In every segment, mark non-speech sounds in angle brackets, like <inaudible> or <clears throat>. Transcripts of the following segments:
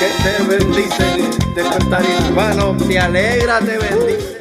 que te bendicen. Despertar hispano, te alegra, te bendice.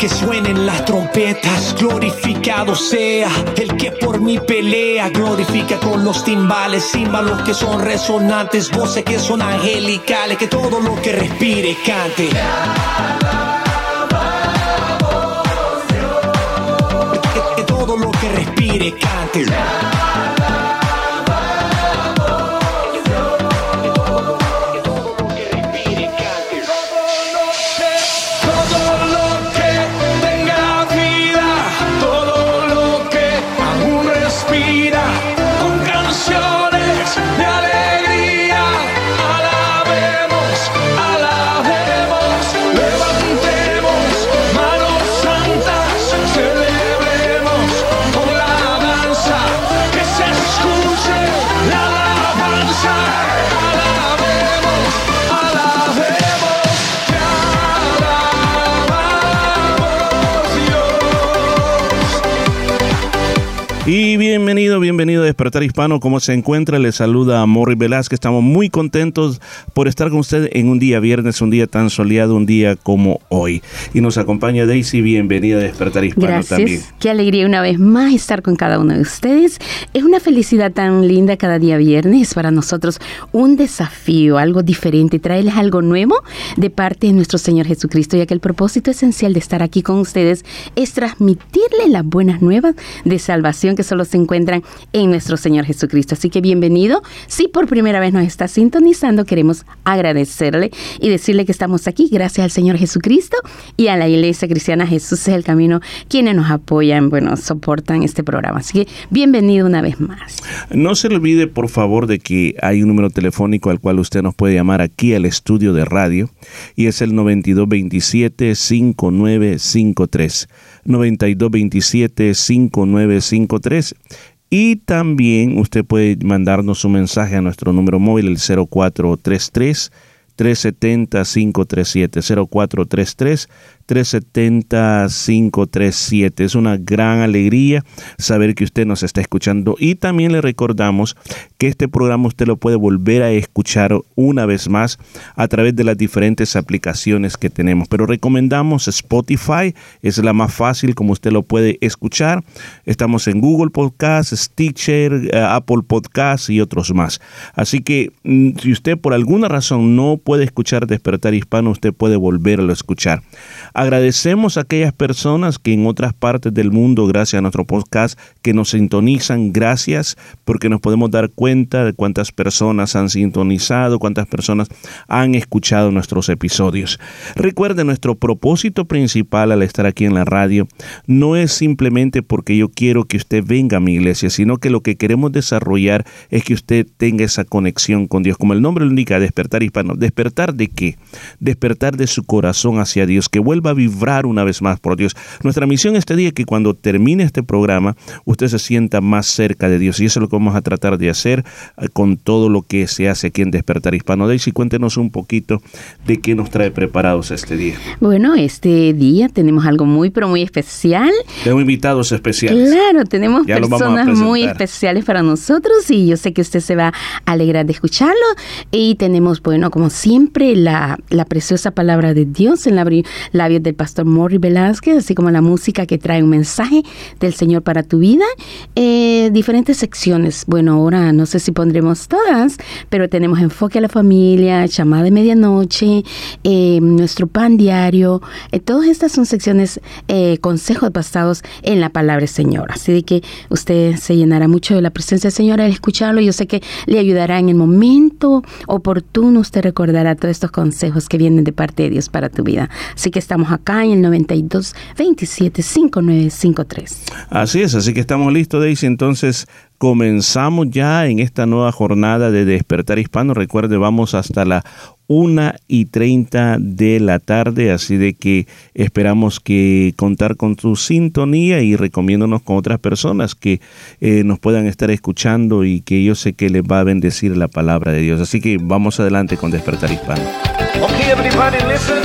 Que suenen las trompetas, glorificado sea el que por mí pelea, glorifica con los timbales, címbalos que son resonantes, voces que son angelicales, que todo lo que respire cante. que todo lo que respire cante. Bienvenido, bienvenido a Despertar Hispano. ¿Cómo se encuentra? Le saluda a Morri Velázquez. Estamos muy contentos por estar con usted en un día viernes, un día tan soleado, un día como hoy. Y nos acompaña Daisy. Bienvenida a Despertar Hispano Gracias. también. Qué alegría una vez más estar con cada uno de ustedes. Es una felicidad tan linda cada día viernes para nosotros. Un desafío, algo diferente, traerles algo nuevo de parte de nuestro Señor Jesucristo, ya que el propósito esencial de estar aquí con ustedes es transmitirle las buenas nuevas de salvación que solo se encuentran en nuestro Señor Jesucristo. Así que bienvenido. Si por primera vez nos está sintonizando, queremos agradecerle y decirle que estamos aquí gracias al Señor Jesucristo y a la Iglesia Cristiana Jesús es el Camino, quienes nos apoyan, bueno, soportan este programa. Así que bienvenido una vez más. No se olvide, por favor, de que hay un número telefónico al cual usted nos puede llamar aquí al estudio de radio y es el 9227-5953. 9227-5953. Y también usted puede mandarnos un mensaje a nuestro número móvil, el 0433 370 537 0433 370-537. Es una gran alegría saber que usted nos está escuchando y también le recordamos que este programa usted lo puede volver a escuchar una vez más a través de las diferentes aplicaciones que tenemos. Pero recomendamos Spotify, es la más fácil como usted lo puede escuchar. Estamos en Google Podcast, Stitcher, eh, Apple Podcast y otros más. Así que mm, si usted por alguna razón no puede escuchar Despertar Hispano, usted puede volverlo a escuchar. Agradecemos a aquellas personas que en otras partes del mundo, gracias a nuestro podcast, que nos sintonizan. Gracias porque nos podemos dar cuenta de cuántas personas han sintonizado, cuántas personas han escuchado nuestros episodios. Recuerde, nuestro propósito principal al estar aquí en la radio no es simplemente porque yo quiero que usted venga a mi iglesia, sino que lo que queremos desarrollar es que usted tenga esa conexión con Dios. Como el nombre lo indica, despertar hispano. ¿Despertar de qué? Despertar de su corazón hacia Dios, que vuelva a vibrar una vez más por Dios. Nuestra misión este día es que cuando termine este programa usted se sienta más cerca de Dios y eso es lo que vamos a tratar de hacer eh, con todo lo que se hace aquí en Despertar Hispano. Daisy, cuéntenos un poquito de qué nos trae preparados este día. Bueno, este día tenemos algo muy, pero muy especial. Tenemos invitados especiales. Claro, tenemos personas muy especiales para nosotros y yo sé que usted se va a alegrar de escucharlo. Y tenemos, bueno, como siempre, la, la preciosa palabra de Dios en la, la del pastor Morri Velázquez, así como la música que trae un mensaje del Señor para tu vida. Eh, diferentes secciones. Bueno, ahora no sé si pondremos todas, pero tenemos enfoque a la familia, llamada de medianoche, eh, nuestro pan diario. Eh, todas estas son secciones, consejos pasados en la palabra del Señor. Así de que usted se llenará mucho de la presencia del Señor al escucharlo. Yo sé que le ayudará en el momento oportuno. Usted recordará todos estos consejos que vienen de parte de Dios para tu vida. Así que estamos acá en el 92 27 5953. Así es, así que estamos listos, Daisy. Entonces comenzamos ya en esta nueva jornada de Despertar Hispano. Recuerde, vamos hasta la 1 y 30 de la tarde, así de que esperamos que contar con tu sintonía y recomiéndonos con otras personas que eh, nos puedan estar escuchando y que yo sé que les va a bendecir la palabra de Dios. Así que vamos adelante con Despertar Hispano. Okay, everybody listen.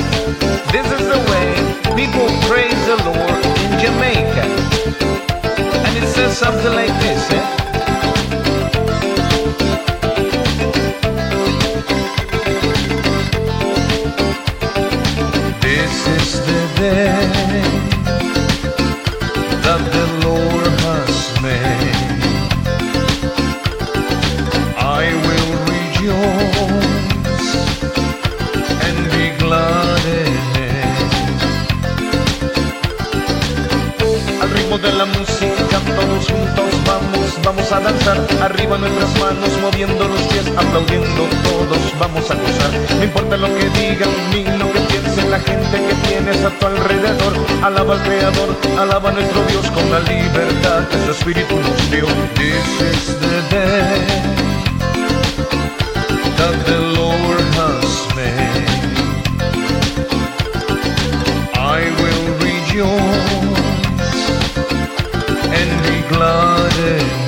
This is the way people praise the Lord in Jamaica. And it says something like this, eh? Alaba al Creador, alaba a nuestro Dios con la libertad que su Espíritu nos dio. This is the day that the Lord has made. I will rejoice and be glad in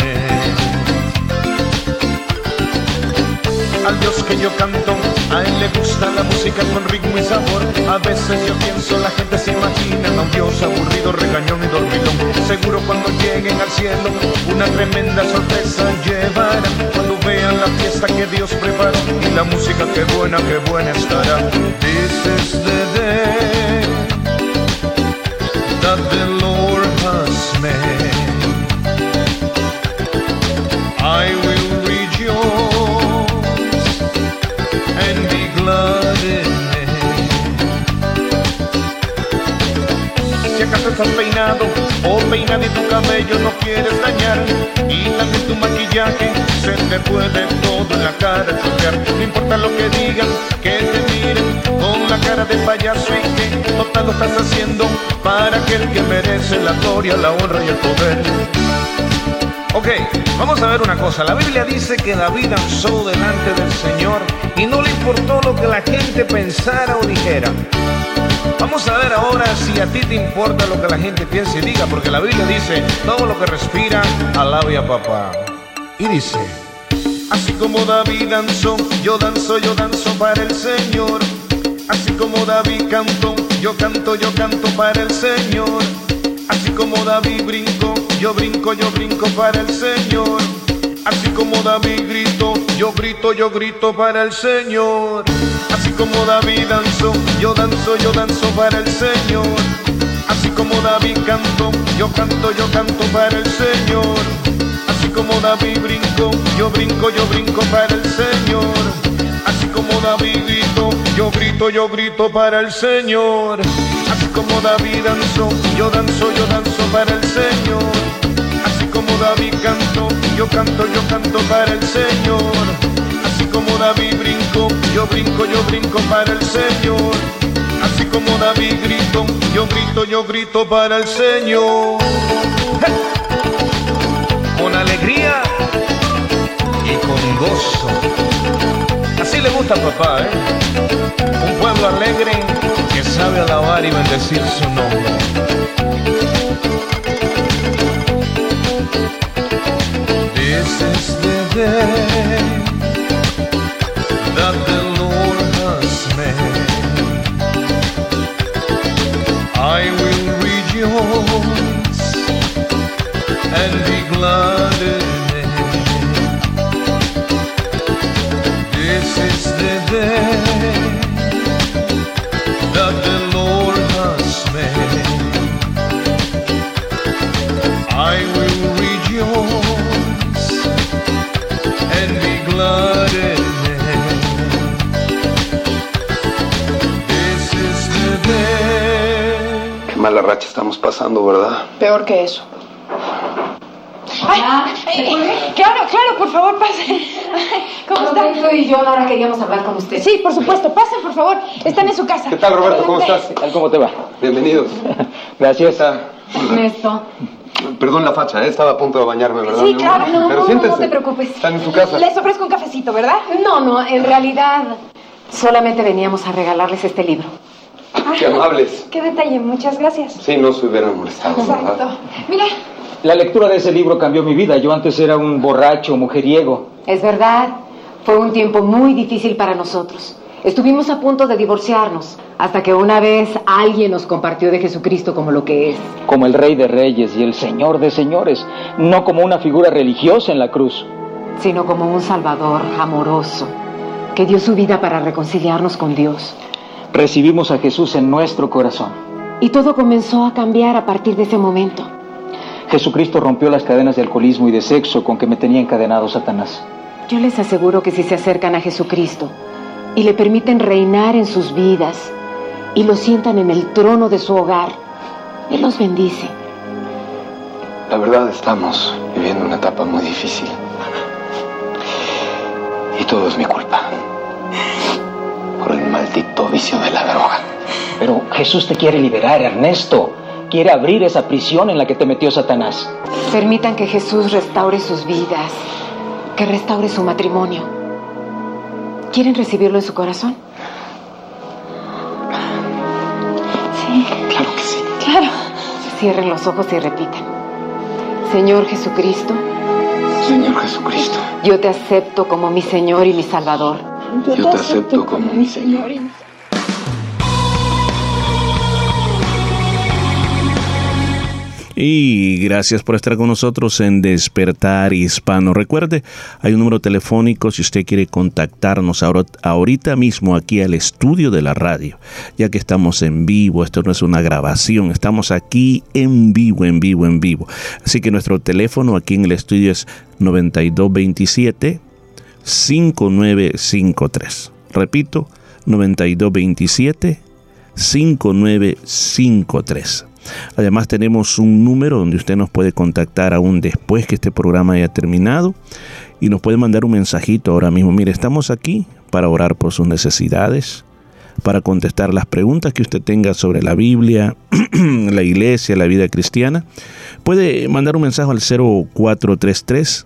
al Dios que yo canto, a él le gusta la música con ritmo y sabor. A veces yo pienso, la gente se imagina a un Dios aburrido, regañón y dormilón. Seguro cuando lleguen al cielo, una tremenda sorpresa llevarán. Cuando vean la fiesta que Dios preparó y la música que buena, que buena estará. This is the estás peinado o peinar y tu cabello no quieres dañar y también tu maquillaje se te puede todo en la cara. No importa lo que digan, que te miren con la cara de payaso y que total lo estás haciendo para aquel que merece la gloria, la honra y el poder. Ok, vamos a ver una cosa. La Biblia dice que David danzó delante del Señor y no le importó lo que la gente pensara o dijera. Vamos a ver ahora si a ti te importa lo que la gente piense y diga, porque la Biblia dice, todo lo que respira, alabe a papá. Y dice, así como David danzó, yo danzo, yo danzo para el Señor. Así como David cantó, yo canto, yo canto para el Señor. Así como David brincó, yo brinco, yo brinco para el Señor. Así como David gritó, yo grito, yo grito para el Señor. Como David danzó, yo danzo, yo danzo para el Señor. Así como David cantó, yo canto, yo canto para el Señor. Así como David brincó, yo brinco, yo brinco para el Señor. Así como David gritó, yo grito, yo grito para el Señor. Así como David danzó, yo danzo, yo danzo para el Señor. Así como David cantó, yo canto, yo canto para el Señor. Como David brincó, yo brinco, yo brinco para el Señor. Así como David gritó, yo grito, yo grito para el Señor. Con alegría y con gozo. Así le gusta a papá, ¿eh? Un pueblo alegre que sabe alabar y bendecir su nombre. This is the day mala racha estamos pasando, ¿verdad? Peor que eso. Ay, ay, claro, claro, por favor, pasen. <laughs> ¿Cómo están? Roberto y yo ahora queríamos hablar con usted. Sí, por supuesto, pasen, por favor. Están en su casa. ¿Qué tal, Roberto? ¿Cómo estás? ¿Qué tal? ¿Cómo te va? Bienvenidos. <laughs> Gracias. Ernesto. Perdón la facha, ¿eh? estaba a punto de bañarme, ¿verdad? Sí, claro, no, Pero no, no te preocupes. Están en su casa. Les ofrezco un cafecito, ¿verdad? No, no, en realidad solamente veníamos a regalarles este libro. Qué amables. Qué detalle, muchas gracias. Sí, no se hubieran molestado, ¿verdad? Exacto. Mira, La lectura de ese libro cambió mi vida. Yo antes era un borracho, mujeriego. Es verdad, fue un tiempo muy difícil para nosotros. Estuvimos a punto de divorciarnos, hasta que una vez alguien nos compartió de Jesucristo como lo que es. Como el rey de reyes y el señor de señores. No como una figura religiosa en la cruz. sino como un Salvador amoroso, que dio su vida para reconciliarnos con Dios. Recibimos a Jesús en nuestro corazón. Y todo comenzó a cambiar a partir de ese momento. Jesucristo rompió las cadenas de alcoholismo y de sexo con que me tenía encadenado Satanás. Yo les aseguro que si se acercan a Jesucristo y le permiten reinar en sus vidas y lo sientan en el trono de su hogar, Él los bendice. La verdad, estamos viviendo una etapa muy difícil. Y todo es mi culpa. Maldito vicio de la droga. Pero Jesús te quiere liberar, Ernesto. Quiere abrir esa prisión en la que te metió Satanás. Permitan que Jesús restaure sus vidas, que restaure su matrimonio. ¿Quieren recibirlo en su corazón? sí, Claro que sí. claro. Cierren los ojos y repitan. Señor Jesucristo, Señor Jesucristo, yo te acepto como mi Señor y mi Salvador. yo te acepto como mi Señor. y mi- Y gracias por estar con nosotros en Despertar Hispano. Recuerde, hay un número telefónico si usted quiere contactarnos ahora- ahorita mismo aquí al estudio de la radio, ya que estamos en vivo, esto no es una grabación, estamos aquí en vivo, en vivo, en vivo. Así que nuestro teléfono aquí en el estudio es 9227 5953. Repito, 9227 5953. Además tenemos un número donde usted nos puede contactar aún después que este programa haya terminado y nos puede mandar un mensajito ahora mismo. Mire, estamos aquí para orar por sus necesidades, para contestar las preguntas que usted tenga sobre la Biblia, <clears throat> la iglesia, la vida cristiana. Puede mandar un mensaje al 0433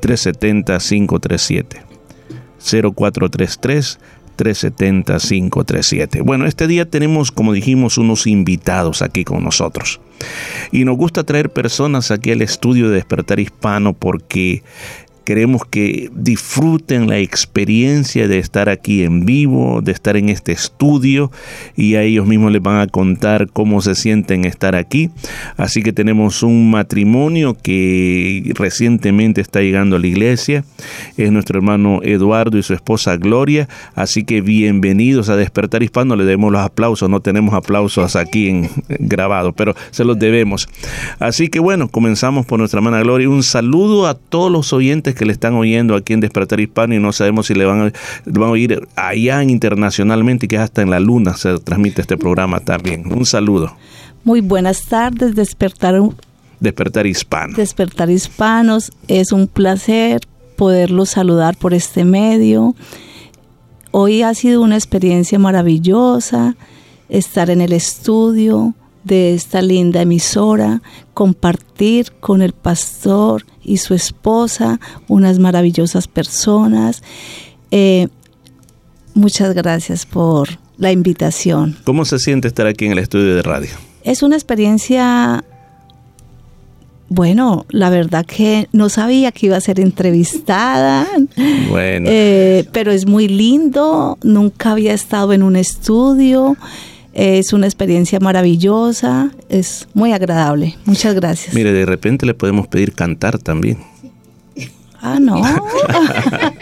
370 537. 0433 370 537. Bueno, este día tenemos, como dijimos, unos invitados aquí con nosotros. Y nos gusta traer personas aquí al estudio de Despertar Hispano porque Queremos que disfruten la experiencia de estar aquí en vivo, de estar en este estudio y a ellos mismos les van a contar cómo se sienten estar aquí. Así que tenemos un matrimonio que recientemente está llegando a la iglesia. Es nuestro hermano Eduardo y su esposa Gloria. Así que bienvenidos a Despertar Hispano. Le demos los aplausos. No tenemos aplausos aquí en, grabado, pero se los debemos. Así que bueno, comenzamos por nuestra hermana Gloria. Un saludo a todos los oyentes que le están oyendo aquí en Despertar Hispano y no sabemos si le van a, van a oír allá internacionalmente, que hasta en la luna se transmite este programa también. Un saludo. Muy buenas tardes, Despertar, Despertar Hispano. Despertar Hispanos, es un placer poderlos saludar por este medio. Hoy ha sido una experiencia maravillosa estar en el estudio, de esta linda emisora, compartir con el pastor y su esposa, unas maravillosas personas. Eh, muchas gracias por la invitación. ¿Cómo se siente estar aquí en el estudio de radio? Es una experiencia, bueno, la verdad que no sabía que iba a ser entrevistada. Bueno. Eh, pero es muy lindo, nunca había estado en un estudio. Es una experiencia maravillosa, es muy agradable. Muchas gracias. Mire, de repente le podemos pedir cantar también. Ah, no. <laughs>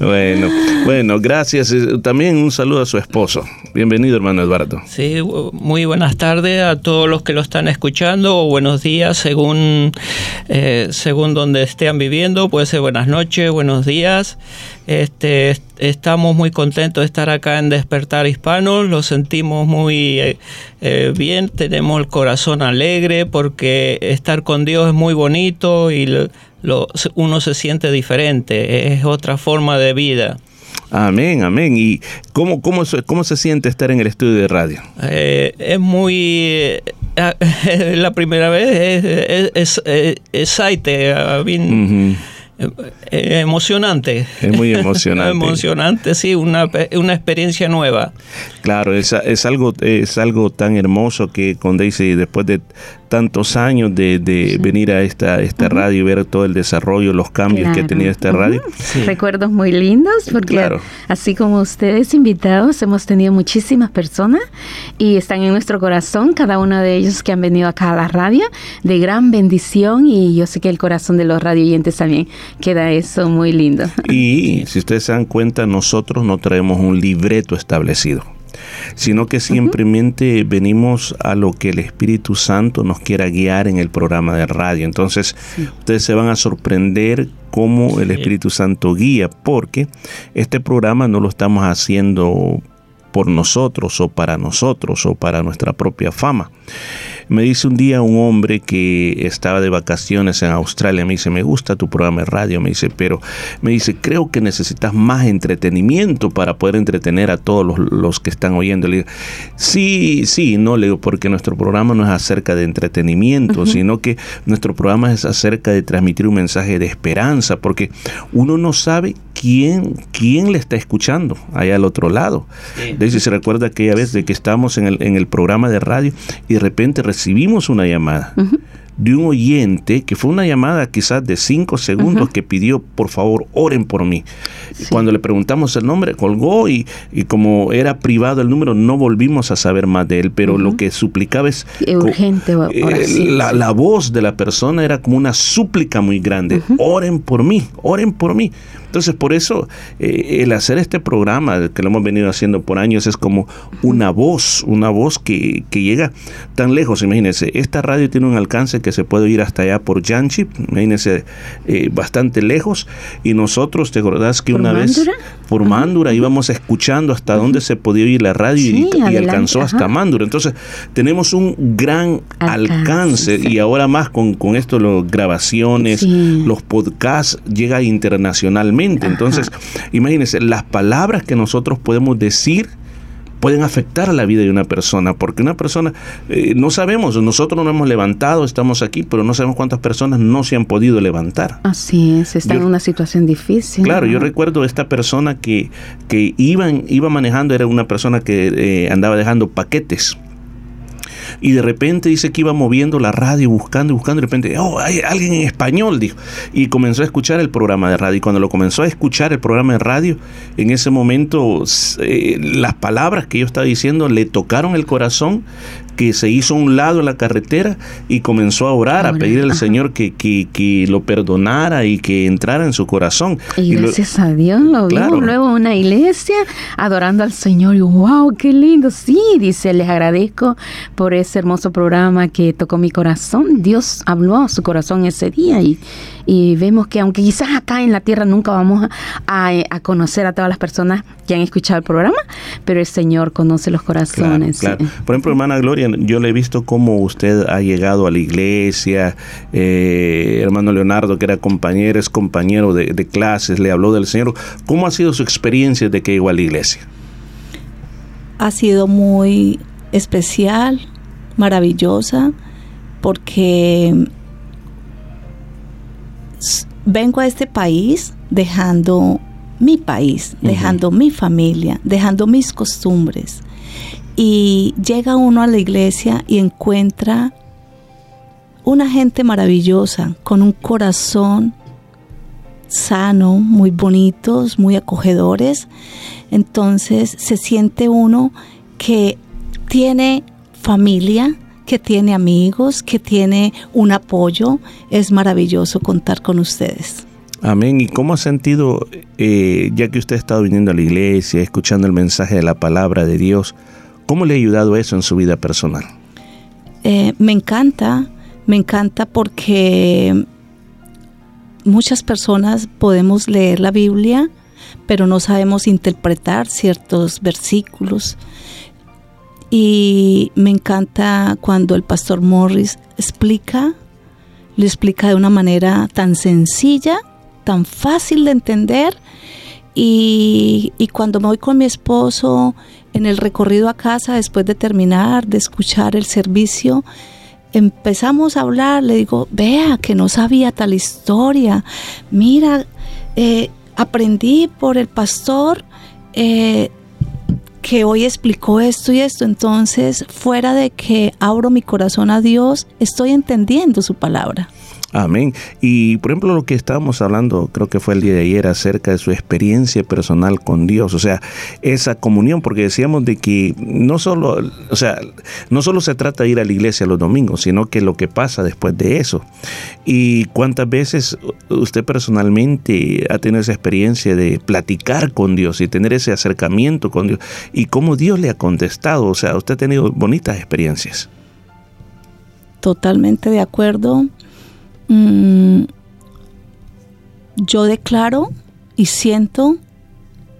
<laughs> Bueno, bueno, gracias. Eh, también un saludo a su esposo. Bienvenido, hermano Eduardo. Sí, muy buenas tardes a todos los que lo están escuchando, o buenos días según, eh, según donde estén viviendo. Puede ser buenas noches, buenos días. Este, estamos muy contentos de estar acá en Despertar Hispano, lo sentimos muy eh, bien, tenemos el corazón alegre porque estar con Dios es muy bonito y uno se siente diferente, es otra forma de vida. Amén, amén. ¿Y cómo, cómo, cómo se siente estar en el estudio de radio? Eh, es muy... Eh, <laughs> la primera vez es, es, es, excited, emocionante. Es muy emocionante. <laughs> emocionante, sí, una, una experiencia nueva. Claro, es, es, algo, es algo tan hermoso que con Daisy, después de tantos años de, venir a esta, esta radio y ver todo el desarrollo, los cambios que ha tenido esta radio. Recuerdos muy lindos, porque así como ustedes invitados, hemos tenido muchísimas personas y están en nuestro corazón, cada uno de ellos que han venido acá a la radio, de gran bendición y yo sé que el corazón de los radioyentes también queda eso muy lindo. Y si ustedes se dan cuenta, nosotros no traemos un libreto establecido sino que simplemente venimos a lo que el Espíritu Santo nos quiera guiar en el programa de radio. Entonces, ustedes se van a sorprender cómo el Espíritu Santo guía, porque este programa no lo estamos haciendo por nosotros o para nosotros o para nuestra propia fama. Me dice un día un hombre que estaba de vacaciones en Australia, me dice, me gusta tu programa de radio, me dice, pero me dice, creo que necesitas más entretenimiento para poder entretener a todos los, que están oyendo. Le digo, sí, sí, no, le digo, porque nuestro programa no es acerca de entretenimiento, sino que nuestro programa es acerca de transmitir un mensaje de esperanza, porque uno no sabe quién, quién le está escuchando allá al otro lado. De hecho, se recuerda aquella vez de que estábamos en el, en el programa de radio y de repente recibimos una llamada de un oyente que fue una llamada quizás de cinco segundos que pidió por favor oren por mí. Cuando le preguntamos el nombre colgó y, y, como era privado el número no volvimos a saber más de él, pero lo que suplicaba es urgente eh, la, la, voz de la persona era como una súplica muy grande. Oren por mí, oren por mí. Entonces, por eso eh, el hacer este programa, que lo hemos venido haciendo por años, es como una voz, una voz que, que llega tan lejos. Imagínense, esta radio tiene un alcance que se puede ir hasta allá por Yanchip, imagínense, eh, bastante lejos, y nosotros, ¿te acordás que ¿Por una vez por Mándura íbamos escuchando hasta dónde se podía oír la radio y- Sí, y, alcanzó hasta ajá. Mándura? Entonces, tenemos un gran alcance, y ahora más con, con esto, las grabaciones, Sí. los podcasts, llega internacionalmente. Entonces, imagínense, las palabras que nosotros podemos decir pueden afectar a la vida de una persona, porque una persona, eh, no sabemos, nosotros nos hemos levantado, estamos aquí, pero no sabemos cuántas personas no se han podido levantar. Así es, está Yo- en una situación difícil. Claro, yo ¿no? recuerdo esta persona que, que iban, iba manejando, era una persona que eh, andaba dejando paquetes. Y de repente dice que iba moviendo la radio, buscando y buscando. De repente, oh, hay alguien en español, dijo. Y comenzó a escuchar el programa de radio. Y cuando lo comenzó a escuchar el programa de radio, en ese momento eh, las palabras que yo estaba diciendo le tocaron el corazón, que se hizo a un lado en la carretera y comenzó a orar, a pedir al. Señor que, que, que lo perdonara y que entrara en su corazón. Y lo- gracias a Dios lo Claro. vimos luego en una iglesia adorando al Señor. Y wow, qué lindo. Sí, dice, les agradezco por ese hermoso programa que tocó mi corazón. Dios habló a su corazón ese día y, y vemos que aunque quizás acá en la tierra nunca vamos a, conocer a todas las personas que han escuchado el programa, pero el Señor conoce los Claro, corazones. sí. claro. Por ejemplo, hermana Gloria, yo le he visto cómo usted ha llegado a la iglesia, eh, hermano Leonardo, que era compañero, es compañero de, de clases, le habló del Señor. ¿Cómo ha sido su experiencia de que llegó a la iglesia? ha sido muy especial, maravillosa, porque vengo a este país dejando mi país, dejando mi familia, dejando mis costumbres. Y llega uno a la iglesia y encuentra una gente maravillosa, con un corazón sano, muy bonitos, muy acogedores. Entonces se siente uno que tiene familia, que tiene amigos, que tiene un apoyo. Es maravilloso contar con ustedes. Amén. ¿Y cómo ha sentido, eh, ya que usted ha estado viniendo a la iglesia, escuchando el mensaje de la palabra de Dios, cómo le ha ayudado eso en su vida personal? Eh, me encanta, me encanta porque muchas personas podemos leer la Biblia, pero no sabemos interpretar ciertos versículos. Y me encanta cuando el pastor Morris explica, lo explica de una manera tan sencilla, tan fácil de entender. Y, cuando me voy con mi esposo en el recorrido a casa, después de terminar de escuchar el servicio, empezamos a hablar, le digo, vea que no sabía tal historia, mira, eh, aprendí por el pastor eh, que hoy explicó esto y esto, entonces fuera de que abro mi corazón a Dios, estoy entendiendo su palabra. Amén. Y por ejemplo, lo que estábamos hablando, creo que fue el día de ayer, acerca de su experiencia personal con Dios, o sea, esa comunión, porque decíamos de que no solo, o sea, no solo se trata de ir a la iglesia los domingos, sino que lo que pasa después de eso. Y cuántas veces usted personalmente ha tenido esa experiencia de platicar con Dios y tener ese acercamiento con Dios y cómo Dios le ha contestado, o sea, usted ha tenido bonitas experiencias. Totalmente de acuerdo. Mm, yo declaro y siento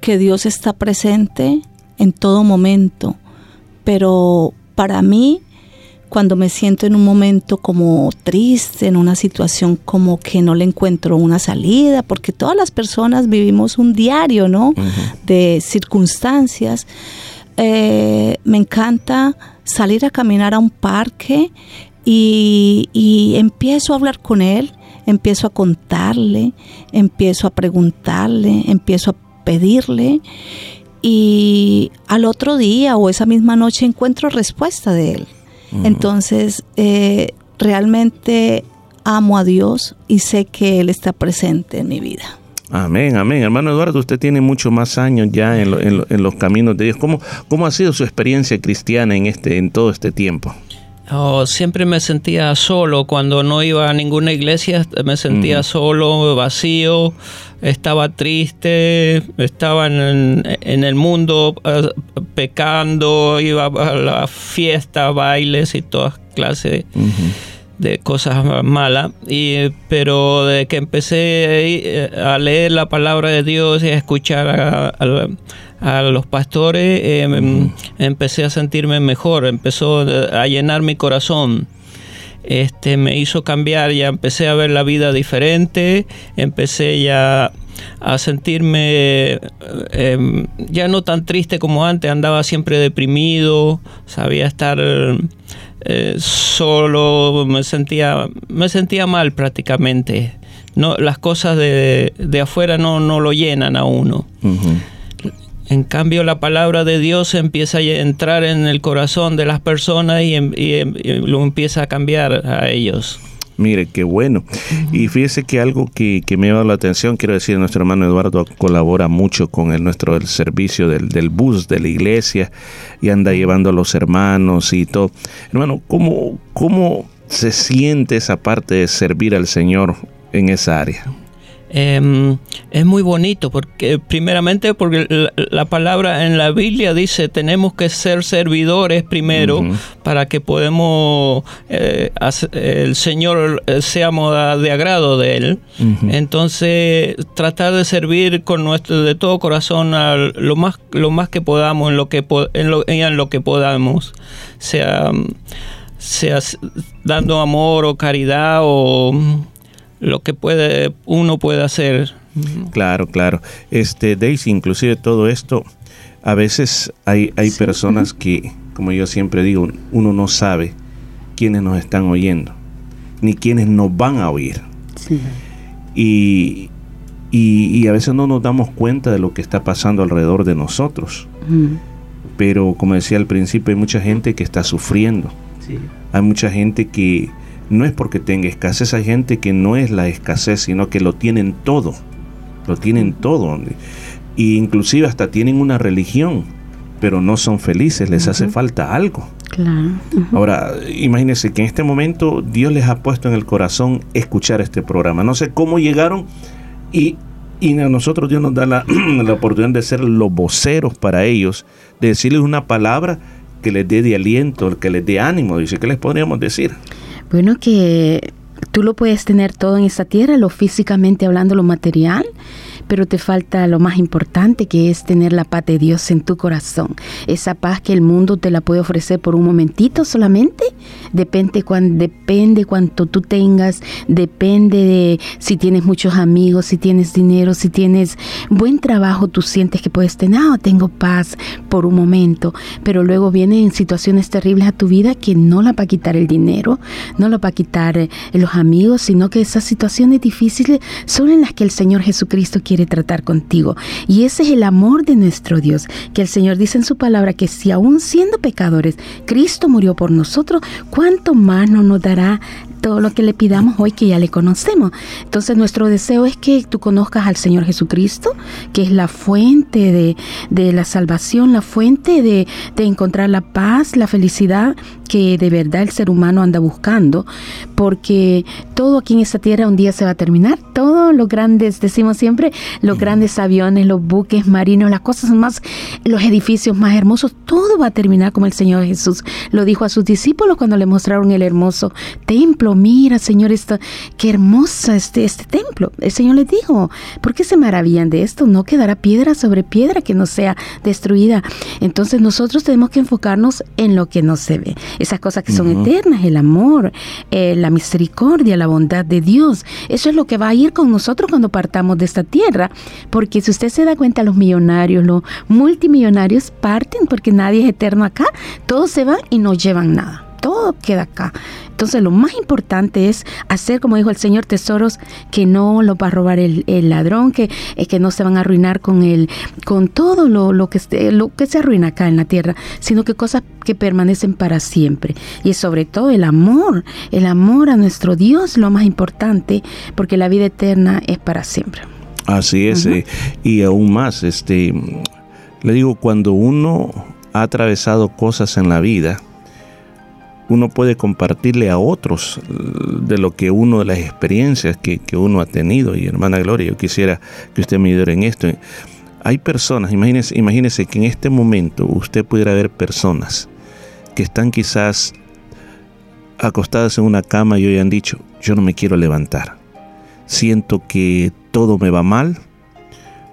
que Dios está presente en todo momento, pero para mí, cuando me siento en un momento como triste, en una situación como que no le encuentro una salida, porque todas las personas vivimos un diario, ¿no? De circunstancias. Eh, me encanta salir a caminar a un parque y, y empiezo a hablar con él, empiezo a contarle, empiezo a preguntarle, empiezo a pedirle y al otro día o esa misma noche encuentro respuesta de él. Entonces, eh, realmente amo a Dios y sé que Él está presente en mi vida. Amén, amén. Hermano Eduardo, usted tiene mucho más años ya en, lo- en lo- en los caminos de Dios. ¿Cómo, ¿Cómo ha sido su experiencia cristiana en, este, en todo este tiempo? Oh, siempre me sentía solo. Cuando no iba a ninguna iglesia, me sentía solo, vacío, estaba triste, estaba en, en el mundo eh, pecando, iba a la fiesta, bailes y todas clases de cosas malas, y, pero de que empecé a leer la palabra de Dios y a escuchar a, a, los pastores, eh, empecé a sentirme mejor, empezó a llenar mi corazón. Este, me hizo cambiar, ya empecé a ver la vida diferente, empecé ya a sentirme em, ya no tan triste como antes, andaba siempre deprimido, sabía estar eh, solo, me sentía, me sentía mal prácticamente. No, las cosas de, de afuera no, no lo llenan a uno. En cambio, la palabra de Dios empieza a entrar en el corazón de las personas y, y lo empieza a cambiar a ellos. Mire, qué bueno. Y fíjese que algo que, me ha dado la atención, quiero decir, nuestro hermano Eduardo colabora mucho con el nuestro el servicio del, del bus de la iglesia y anda llevando a los hermanos y todo. Hermano, ¿cómo, cómo se siente esa parte de servir al Señor en esa área? Em, es muy bonito porque primeramente porque la, palabra en la Biblia dice tenemos que ser servidores primero para que podemos eh, el Señor eh, seamos de agrado de él entonces tratar de servir con nuestro de todo corazón a lo más lo más que podamos en lo que en lo, en lo que podamos. Sea sea dando amor o caridad o lo que puede uno puede hacer. Claro, claro. Este Daisy, inclusive todo esto, a veces hay, hay personas que, como yo siempre digo, uno no sabe quiénes nos están oyendo, ni quiénes nos van a oír. Y, y, a veces no nos damos cuenta de lo que está pasando alrededor de nosotros. Pero como decía al principio, hay mucha gente que está sufriendo. Hay mucha gente que, no es porque tenga escasez, hay gente que no es la escasez, sino que lo tienen todo, lo tienen todo, e inclusive hasta tienen una religión, pero no son felices, les hace falta algo. Claro. Ahora, imagínense que en este momento Dios les ha puesto en el corazón escuchar este programa. No sé cómo llegaron y, y a nosotros Dios nos da la, <clears throat> la oportunidad de ser los voceros para ellos, de decirles una palabra que les dé de aliento, que les dé ánimo. Dice, ¿qué les podríamos decir? Bueno, que tú lo puedes tener todo en esta tierra, lo físicamente hablando, lo material, pero te falta lo más importante que es tener la paz de Dios en tu corazón. Esa paz que el mundo te la puede ofrecer por un momentito solamente, depende, cuan, depende cuánto tú tengas, depende de si tienes muchos amigos, si tienes dinero, si tienes buen trabajo, tú sientes que puedes tener, ah, tengo paz por un momento, pero luego vienen situaciones terribles a tu vida que no la va a quitar el dinero, no la va a quitar eh, los amigos, sino que esas situaciones difíciles son en las que el Señor Jesucristo quiere tratar contigo. Y ese es el amor de nuestro Dios, que el Señor dice en su palabra que si aún siendo pecadores, Cristo murió por nosotros, ¿cuánto más no nos dará todo lo que le pidamos hoy que ya le conocemos. Entonces nuestro deseo es que tú conozcas al Señor Jesucristo, que es la fuente de, de la salvación, la fuente de, de, encontrar la paz, la felicidad que de verdad el ser humano anda buscando, porque todo aquí en esta tierra un día se va a terminar, todos los grandes, decimos siempre, los grandes aviones, los buques marinos, las cosas más, los edificios más hermosos, todo va a terminar como el Señor Jesús lo dijo a sus discípulos cuando le mostraron el hermoso templo. Mira, Señor, esta, qué hermosa este, este templo. El Señor les dijo, ¿por qué se maravillan de esto? No quedará piedra sobre piedra que no sea destruida. Entonces nosotros tenemos que enfocarnos en lo que no se ve esas cosas que son eternas, el amor, eh, la misericordia, la bondad de Dios. Eso es lo que va a ir con nosotros cuando partamos de esta tierra, porque si usted se da cuenta, los millonarios, los multimillonarios parten porque nadie es eterno acá, todos se van y no llevan nada todo queda acá. Entonces lo más importante es hacer, como dijo el Señor, tesoros que no los va a robar el, ladrón, que, eh, que no se van a arruinar con, el, con todo lo, lo, que, lo que se arruina acá en la tierra, sino que cosas que permanecen para siempre. Y es sobre todo el amor, el amor a nuestro Dios, lo más importante, porque la vida eterna es para siempre. Así es, eh, y aún más, este, le digo, cuando uno ha atravesado cosas en la vida, uno puede compartirle a otros eh, de lo que uno, de las experiencias que, uno ha tenido. Y hermana Gloria, yo quisiera que usted me ayudara en esto. Hay personas, imagínese, imagínese que en este momento usted pudiera ver personas que están quizás acostadas en una cama y hoy han dicho, yo no me quiero levantar. Siento que todo me va mal,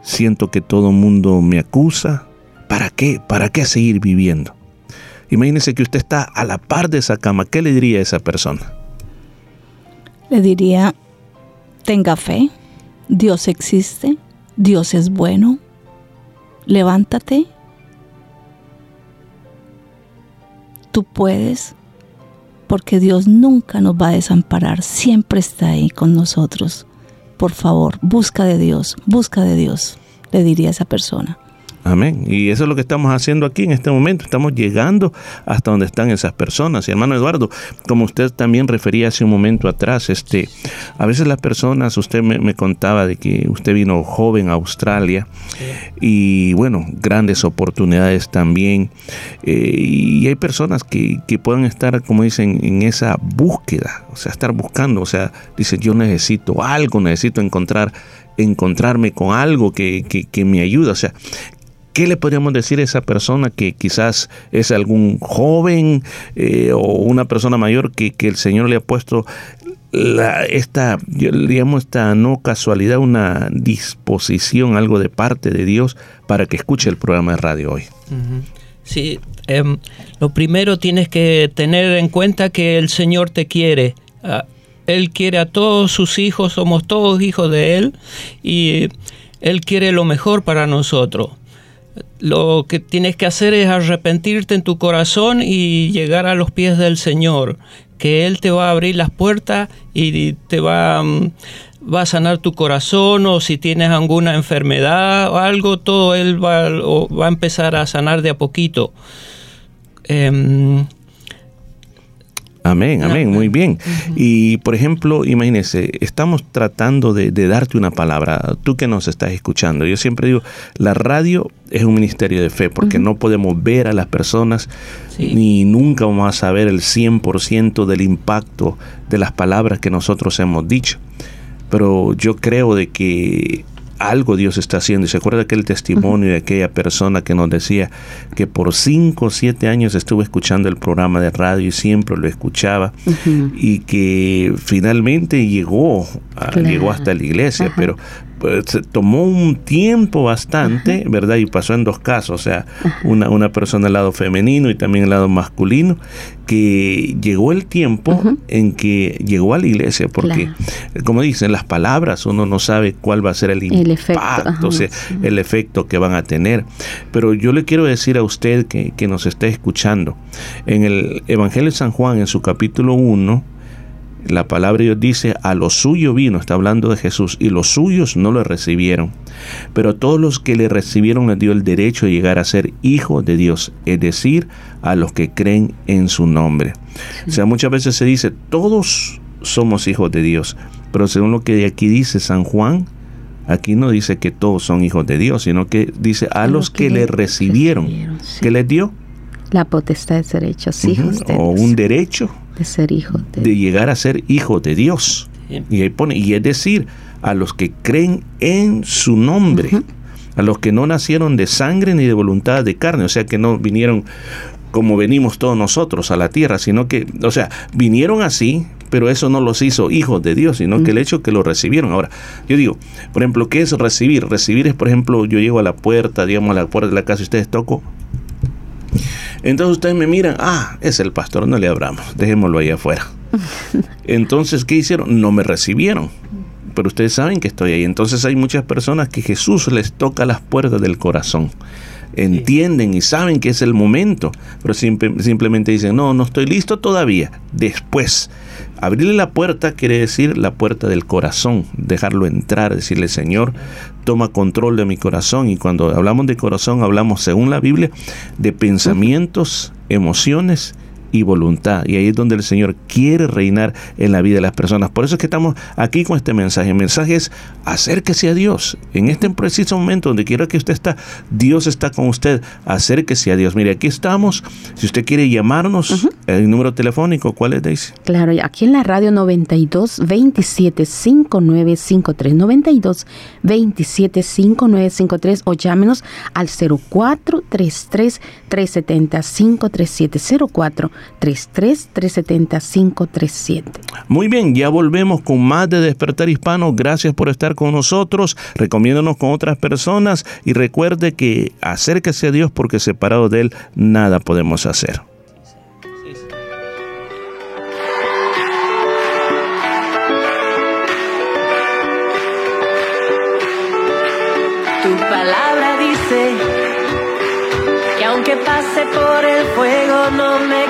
siento que todo el mundo me acusa. ¿Para qué? ¿Para qué seguir viviendo? Imagínese que usted está a la par de esa cama. ¿Qué le diría a esa persona? Le diría, tenga fe, Dios existe, Dios es bueno, levántate, tú puedes, porque Dios nunca nos va a desamparar, siempre está ahí con nosotros. Por favor, busca de Dios, busca de Dios, le diría a esa persona. Amén. Y eso es lo que estamos haciendo aquí en este momento. Estamos llegando hasta donde están esas personas. Y hermano Eduardo, como usted también refería hace un momento atrás, este, a veces las personas, usted me, contaba de que usted vino joven a Australia y bueno, grandes oportunidades también. Eh, y hay personas que, que pueden estar, como dicen, en esa búsqueda, o sea, estar buscando, o sea, dicen, yo necesito algo, necesito encontrar encontrarme con algo que, que, que, me ayuda. O sea, ¿Qué le podríamos decir a esa persona que quizás es algún joven eh, o una persona mayor que, el Señor le ha puesto esta, digamos, esta no casualidad, una disposición, algo de parte de Dios para que escuche el programa de radio hoy? Sí, em, lo primero tienes que tener en cuenta que el Señor te quiere. Ah, él quiere a todos sus hijos, somos todos hijos de Él y Él quiere lo mejor para nosotros lo que tienes que hacer es arrepentirte en tu corazón y llegar a los pies del Señor, que Él te va a abrir las puertas y te va, mm, va a sanar tu corazón o si tienes alguna enfermedad o algo, todo Él va, va a empezar a sanar de a poquito. Em, Amén, amén, muy bien. Y por ejemplo, imagínese, estamos tratando de, darte una palabra, tú que nos estás escuchando. Yo siempre digo, la radio es un ministerio de fe porque no podemos ver a las personas ni nunca vamos a saber el 100% del impacto de las palabras que nosotros hemos dicho. Pero yo creo de que algo Dios está haciendo. Y se acuerda aquel testimonio de aquella persona que nos decía que por cinco o siete años estuvo escuchando el programa de radio y siempre lo escuchaba y que finalmente llegó, llegó hasta la iglesia, pero pues, tomó un tiempo bastante, ¿verdad? Y pasó en dos casos, o sea, una, una persona al lado femenino y también al lado masculino, que llegó el tiempo en que llegó a la iglesia, porque como dicen las palabras, uno no sabe cuál va a ser el, impacto, o sea, el efecto que van a tener. Pero yo le quiero decir a usted que, que nos está escuchando, en el Evangelio de San Juan, en su capítulo 1, la palabra de Dios dice, a lo suyo vino, está hablando de Jesús, y los suyos no lo recibieron. Pero todos los que le recibieron les dio el derecho de llegar a ser hijos de Dios, es decir, a los que creen en su nombre. O sea, muchas veces se dice, todos somos hijos de Dios, pero según lo que aquí dice San Juan, aquí no dice que todos son hijos de Dios, sino que dice a, los que, le recibieron. ¿Qué les dio? La potestad de ser hechos hijos de O un derecho de ser hijo de, llegar a ser hijo de Dios. Y ahí pone, y es decir, a los que creen en su nombre, a los que no nacieron de sangre ni de voluntad de carne, o sea que no vinieron como venimos todos nosotros a la tierra, sino que, o sea, vinieron así, pero eso no los hizo hijos de Dios, sino que el hecho que lo recibieron. Ahora, yo digo, por ejemplo, ¿qué es recibir? Recibir es, por ejemplo, yo llego a la puerta, digamos, a la puerta de la casa y ustedes toco, entonces ustedes me miran, ah, es el pastor, no le abramos, dejémoslo ahí afuera. <laughs> Entonces, ¿qué hicieron? No me recibieron. Pero ustedes saben que estoy ahí. Entonces hay muchas personas que Jesús les toca las puertas del corazón entienden y saben que es el momento, pero simplemente dicen, no, no estoy listo todavía. Después, abrirle la puerta quiere decir la puerta del corazón, dejarlo entrar, decirle, Señor, toma control de mi corazón. Y cuando hablamos de corazón, hablamos, según la Biblia, de pensamientos, emociones y voluntad. Y ahí es donde el Señor quiere reinar en la vida de las personas. Por eso es que estamos aquí con este mensaje. El mensaje es acérquese a Dios. En este preciso momento, donde quiera que usted está, Dios está con usted. Acérquese a Dios. Mire, aquí estamos. Si usted quiere llamarnos, el número telefónico, ¿cuál es, Daisy? Claro, aquí en la radio 92 27 5953. 92 27 5953 o llámenos al 0433 370 537 04 333-370-537. Muy bien, ya volvemos con más de Despertar Hispano. Gracias por estar con nosotros. Recomiéndanos con otras personas y recuerde que acérquese a Dios porque separado de Él nada podemos hacer. tu palabra dice que aunque pase por el fuego no me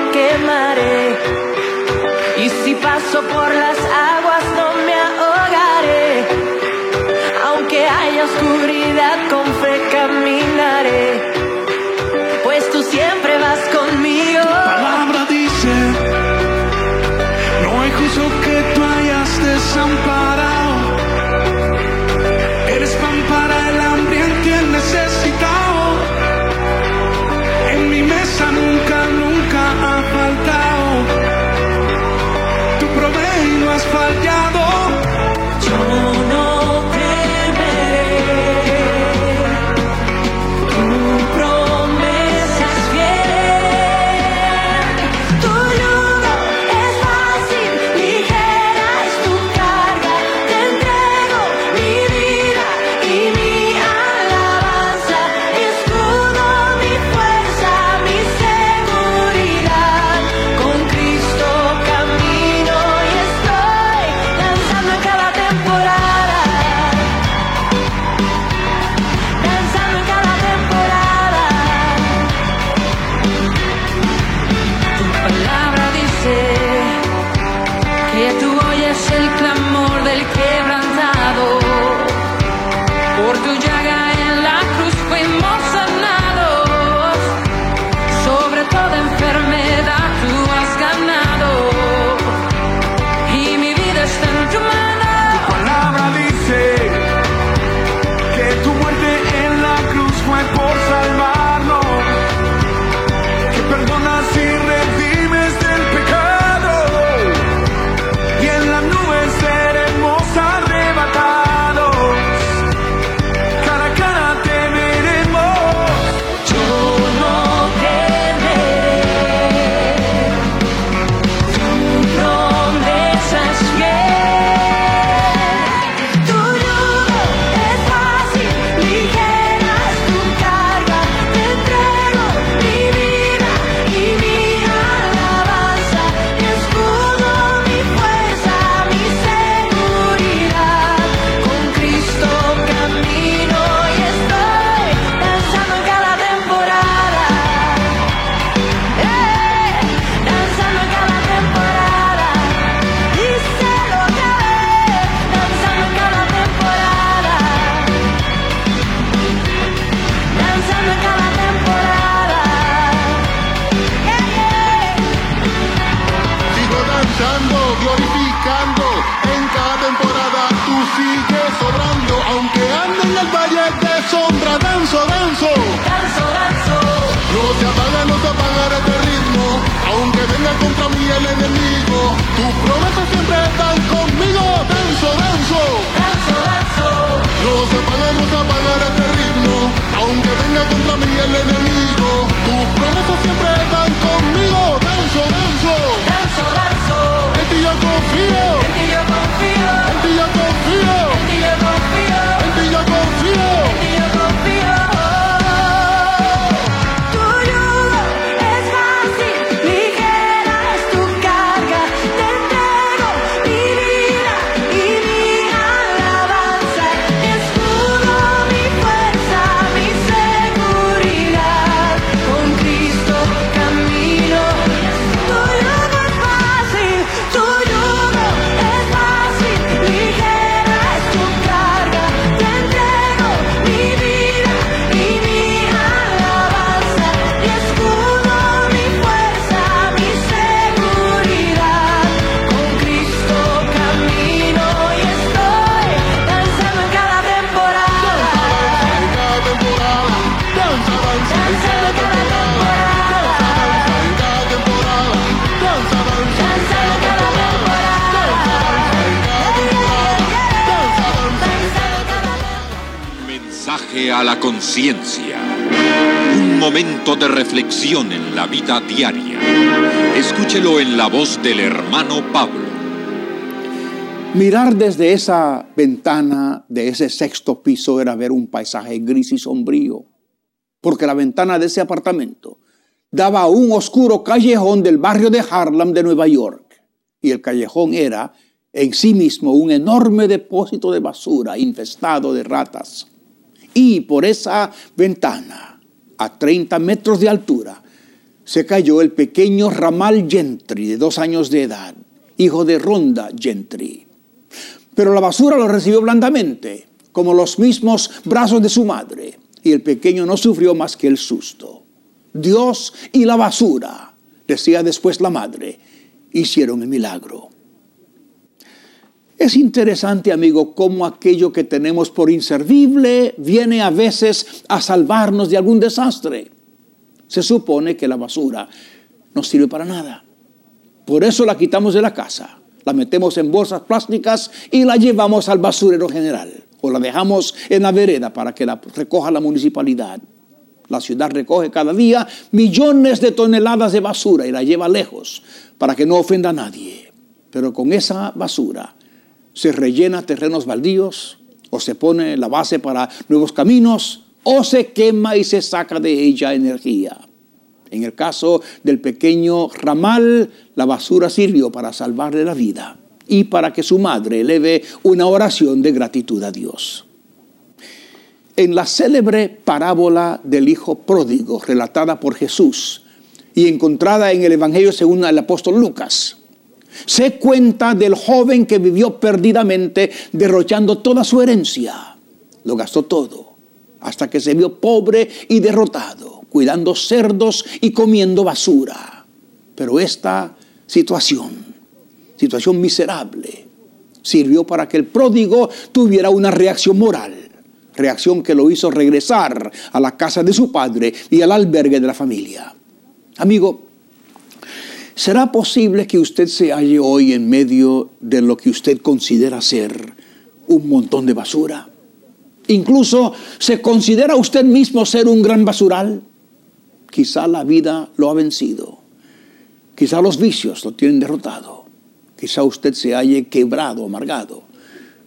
Un momento de reflexión en la vida diaria. Escúchelo en la voz del hermano Pablo. Mirar desde esa ventana de ese sexto piso era ver un paisaje gris y sombrío, porque la ventana de ese apartamento daba a un oscuro callejón del barrio de Harlem de Nueva York. Y el callejón era en sí mismo un enorme depósito de basura infestado de ratas. Y por esa ventana, a 30 metros de altura, se cayó el pequeño Ramal Gentry, de dos años de edad, hijo de Ronda Gentry. Pero la basura lo recibió blandamente, como los mismos brazos de su madre, y el pequeño no sufrió más que el susto. Dios y la basura, decía después la madre, hicieron el milagro. Es interesante, amigo, cómo aquello que tenemos por inservible viene a veces a salvarnos de algún desastre. Se supone que la basura no sirve para nada. Por eso la quitamos de la casa, la metemos en bolsas plásticas y la llevamos al basurero general. O la dejamos en la vereda para que la recoja la municipalidad. La ciudad recoge cada día millones de toneladas de basura y la lleva lejos para que no ofenda a nadie. Pero con esa basura se rellena terrenos baldíos o se pone la base para nuevos caminos o se quema y se saca de ella energía. En el caso del pequeño Ramal, la basura sirvió para salvarle la vida y para que su madre eleve una oración de gratitud a Dios. En la célebre parábola del Hijo Pródigo, relatada por Jesús y encontrada en el Evangelio según el apóstol Lucas, se cuenta del joven que vivió perdidamente derrochando toda su herencia. Lo gastó todo, hasta que se vio pobre y derrotado, cuidando cerdos y comiendo basura. Pero esta situación, situación miserable, sirvió para que el pródigo tuviera una reacción moral, reacción que lo hizo regresar a la casa de su padre y al albergue de la familia. Amigo, ¿será posible que usted se halle hoy en medio de lo que usted considera ser un montón de basura? Incluso se considera usted mismo ser un gran basural. Quizá la vida lo ha vencido. Quizá los vicios lo tienen derrotado. Quizá usted se halle quebrado, amargado,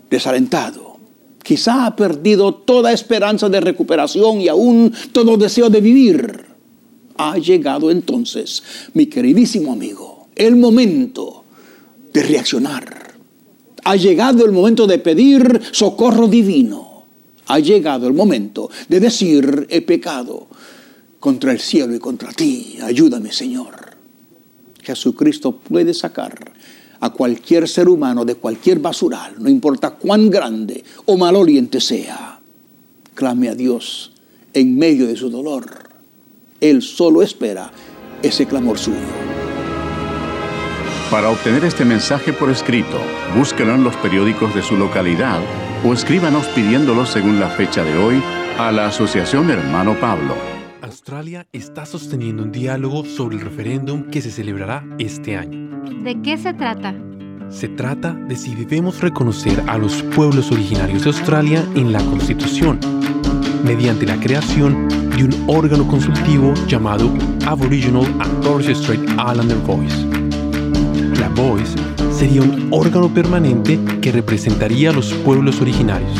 desalentado. Quizá ha perdido toda esperanza de recuperación y aún todo deseo de vivir. Ha llegado entonces, mi queridísimo amigo, el momento de reaccionar. Ha llegado el momento de pedir socorro divino ha llegado el momento de decir, he pecado contra el cielo y contra ti, ayúdame Señor. Jesucristo puede sacar a cualquier ser humano de cualquier basural, no importa cuán grande o maloliente sea. Clame a Dios en medio de su dolor. Él solo espera ese clamor suyo. Para obtener este mensaje por escrito, búsquelo en los periódicos de su localidad o escríbanos pidiéndolo según la fecha de hoy a la Asociación Hermano Pablo. Australia está sosteniendo un diálogo sobre el referéndum que se celebrará este año. ¿De qué se trata? Se trata de si debemos reconocer a los pueblos originarios de Australia en la Constitución, mediante la creación de un órgano consultivo llamado Aboriginal and Torres Strait Islander Voice. La Voice sería un órgano permanente que representaría a los pueblos originarios.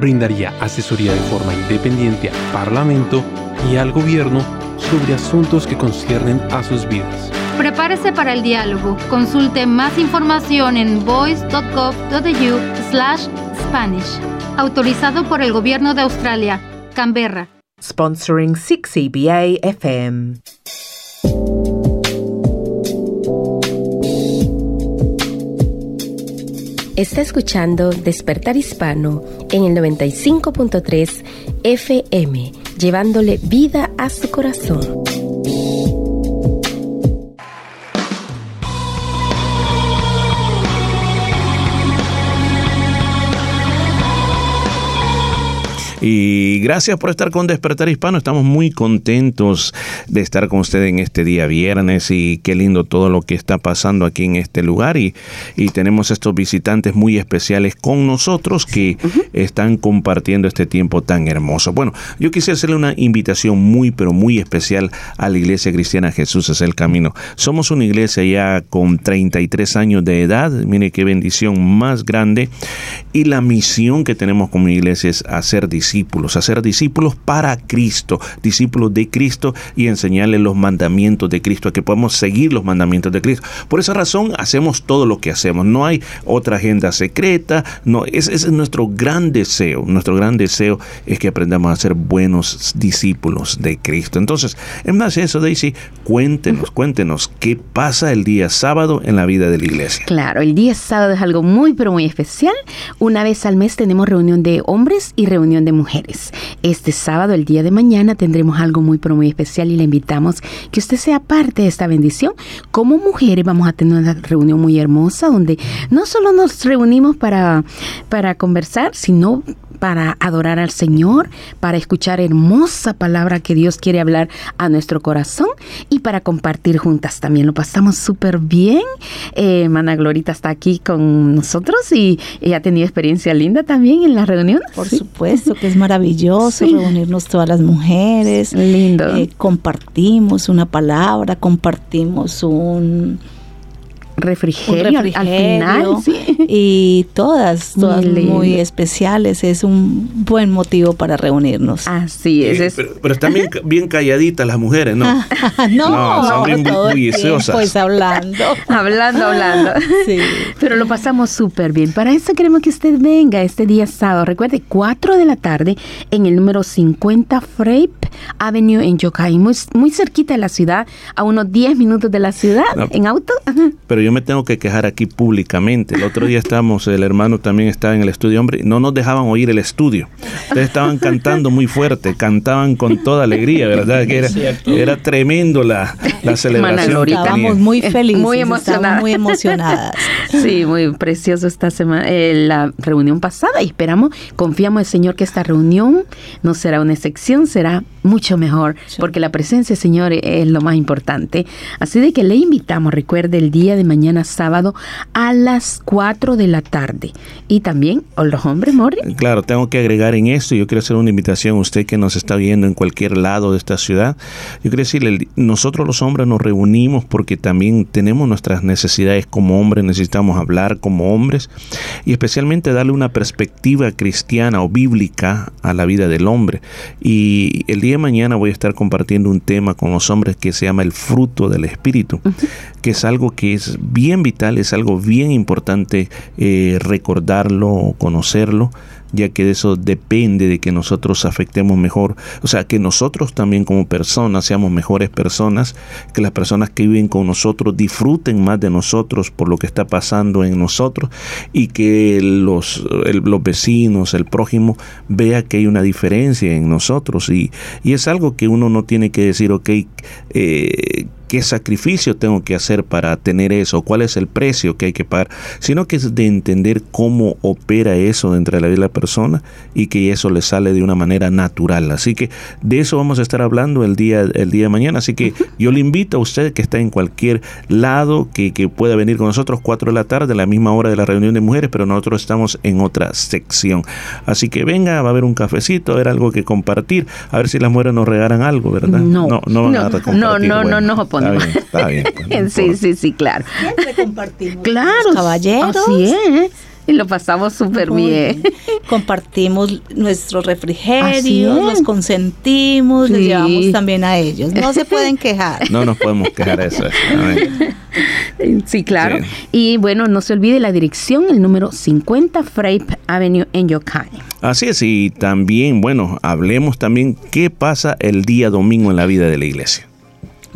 Brindaría asesoría de forma independiente al Parlamento y al Gobierno sobre asuntos que conciernen a sus vidas. Prepárese para el diálogo. Consulte más información en voice.gov.au slash Spanish. Autorizado por el Gobierno de Australia. Canberra. Sponsoring 6EBA FM. Está escuchando Despertar Hispano en el 95.3 FM, llevándole vida a su corazón. Y gracias por estar con Despertar Hispano. Estamos muy contentos de estar con usted en este día viernes y qué lindo todo lo que está pasando aquí en este lugar. Y, y tenemos estos visitantes muy especiales con nosotros que están compartiendo este tiempo tan hermoso. Bueno, yo quisiera hacerle una invitación muy, pero muy especial a la Iglesia Cristiana Jesús es el Camino. Somos una iglesia ya con 33 años de edad. Mire qué bendición más grande. Y la misión que tenemos como iglesia es hacer discípulos, hacer discípulos para Cristo, discípulos de Cristo y enseñarles los mandamientos de Cristo, a que podamos seguir los mandamientos de Cristo. Por esa razón hacemos todo lo que hacemos. No hay otra agenda secreta. No, ese ese es nuestro gran deseo. Nuestro gran deseo es que aprendamos a ser buenos discípulos de Cristo. Entonces, en base a eso, Daisy, cuéntenos, cuéntenos qué pasa el día sábado en la vida de la iglesia. Claro, el día sábado es algo muy, pero muy especial. Una vez al mes tenemos reunión de hombres y reunión de mujeres. Este sábado, el día de mañana, tendremos algo muy, pero muy especial y le invitamos que usted sea parte de esta bendición. Como mujeres vamos a tener una reunión muy hermosa donde no solo nos reunimos para, para conversar, sino para adorar al Señor, para escuchar hermosa palabra que Dios quiere hablar a nuestro corazón y para compartir juntas también. Lo pasamos súper bien. Eh, Mana Glorita está aquí con nosotros y ella ha tenido experiencia linda también en la reunión. Por supuesto que es maravilloso reunirnos todas las mujeres. Lindo. Eh, compartimos una palabra, compartimos un refrigerio, un al- al final, sí. y todas, todas Muy especiales. Es un buen motivo para reunirnos. Así Eh, pero, pero están bien, bien calladitas las mujeres, ¿no? <laughs> no, No, son bien todo el bulliciosas. tiempo es <laughs> hablando. hablando, hablando. <laughs> Sí. Pero lo pasamos súper bien. Para eso queremos que usted venga este día sábado. Recuerde, 4 de la tarde en el número 50 Frape Avenue en Yokai, muy, muy cerquita de la ciudad, a unos 10 minutos de la ciudad, No. en auto. Pero yo me tengo que quejar aquí públicamente. El otro día estábamos, el hermano también estaba en el estudio, hombre, no nos dejaban oír el estudio. Ustedes estaban cantando muy fuerte, cantaban con toda alegría, ¿verdad? Que era, era tremendo la, la celebración. Estábamos muy <laughs> felices, Muy emocionadas. muy emocionadas. Sí, muy precioso esta semana, eh, la reunión pasada y esperamos, confiamos en el Señor que esta reunión no será una excepción, será mucho mejor, porque la presencia Señor es lo más importante. Así de que le invitamos, recuerde, el día de mañana sábado a las 4 de la tarde. Y también, los hombres, Mori, Claro, tengo que agregar en esto, yo quiero hacer una invitación a usted que nos está viendo en cualquier lado de esta ciudad. Yo quiero decirle, nosotros los hombres nos reunimos porque también tenemos nuestras necesidades como hombres, necesitamos hablar como hombres y especialmente darle una perspectiva cristiana o bíblica a la vida del hombre. Y el día de mañana voy a estar compartiendo un tema con los hombres que se llama el fruto del Espíritu, que es algo que es bien vital, es algo bien importante eh, recordarlo o conocerlo ya que de eso depende de que nosotros afectemos mejor, o sea, que nosotros también como personas seamos mejores personas, que las personas que viven con nosotros disfruten más de nosotros por lo que está pasando en nosotros y que los, los vecinos, el prójimo, vea que hay una diferencia en nosotros y, y es algo que uno no tiene que decir, ok, eh, qué sacrificio tengo que hacer para tener eso, cuál es el precio que hay que pagar, sino que es de entender cómo opera eso dentro de la vida de la persona y que eso le sale de una manera natural. Así que de eso vamos a estar hablando el día, el día de mañana. Así que yo le invito a usted que está en cualquier lado, que, que pueda venir con nosotros 4 de la tarde, la misma hora de la reunión de mujeres, pero nosotros estamos en otra sección. Así que venga, va a haber un cafecito, va a haber algo que compartir, a ver si las mujeres nos regalan algo, ¿verdad? No, no, no van a no, compartir. no, no, Bueno, no nos oponemos. Está bien, está bien. <laughs> pues, no sí, sí, sí, claro. Siempre compartimos. Claro, los caballeros. Así es. Y lo pasamos súper bien. Compartimos refrigerios, es. los consentimos, les llevamos también a ellos. No se pueden quejar. No nos podemos quejar de eso. <laughs> Sí, claro. Sí. Y bueno, no se olvide la dirección, el número 50 Frape Avenue en Yokai. Así es, y también, bueno, hablemos también qué pasa el día domingo en la vida de la iglesia.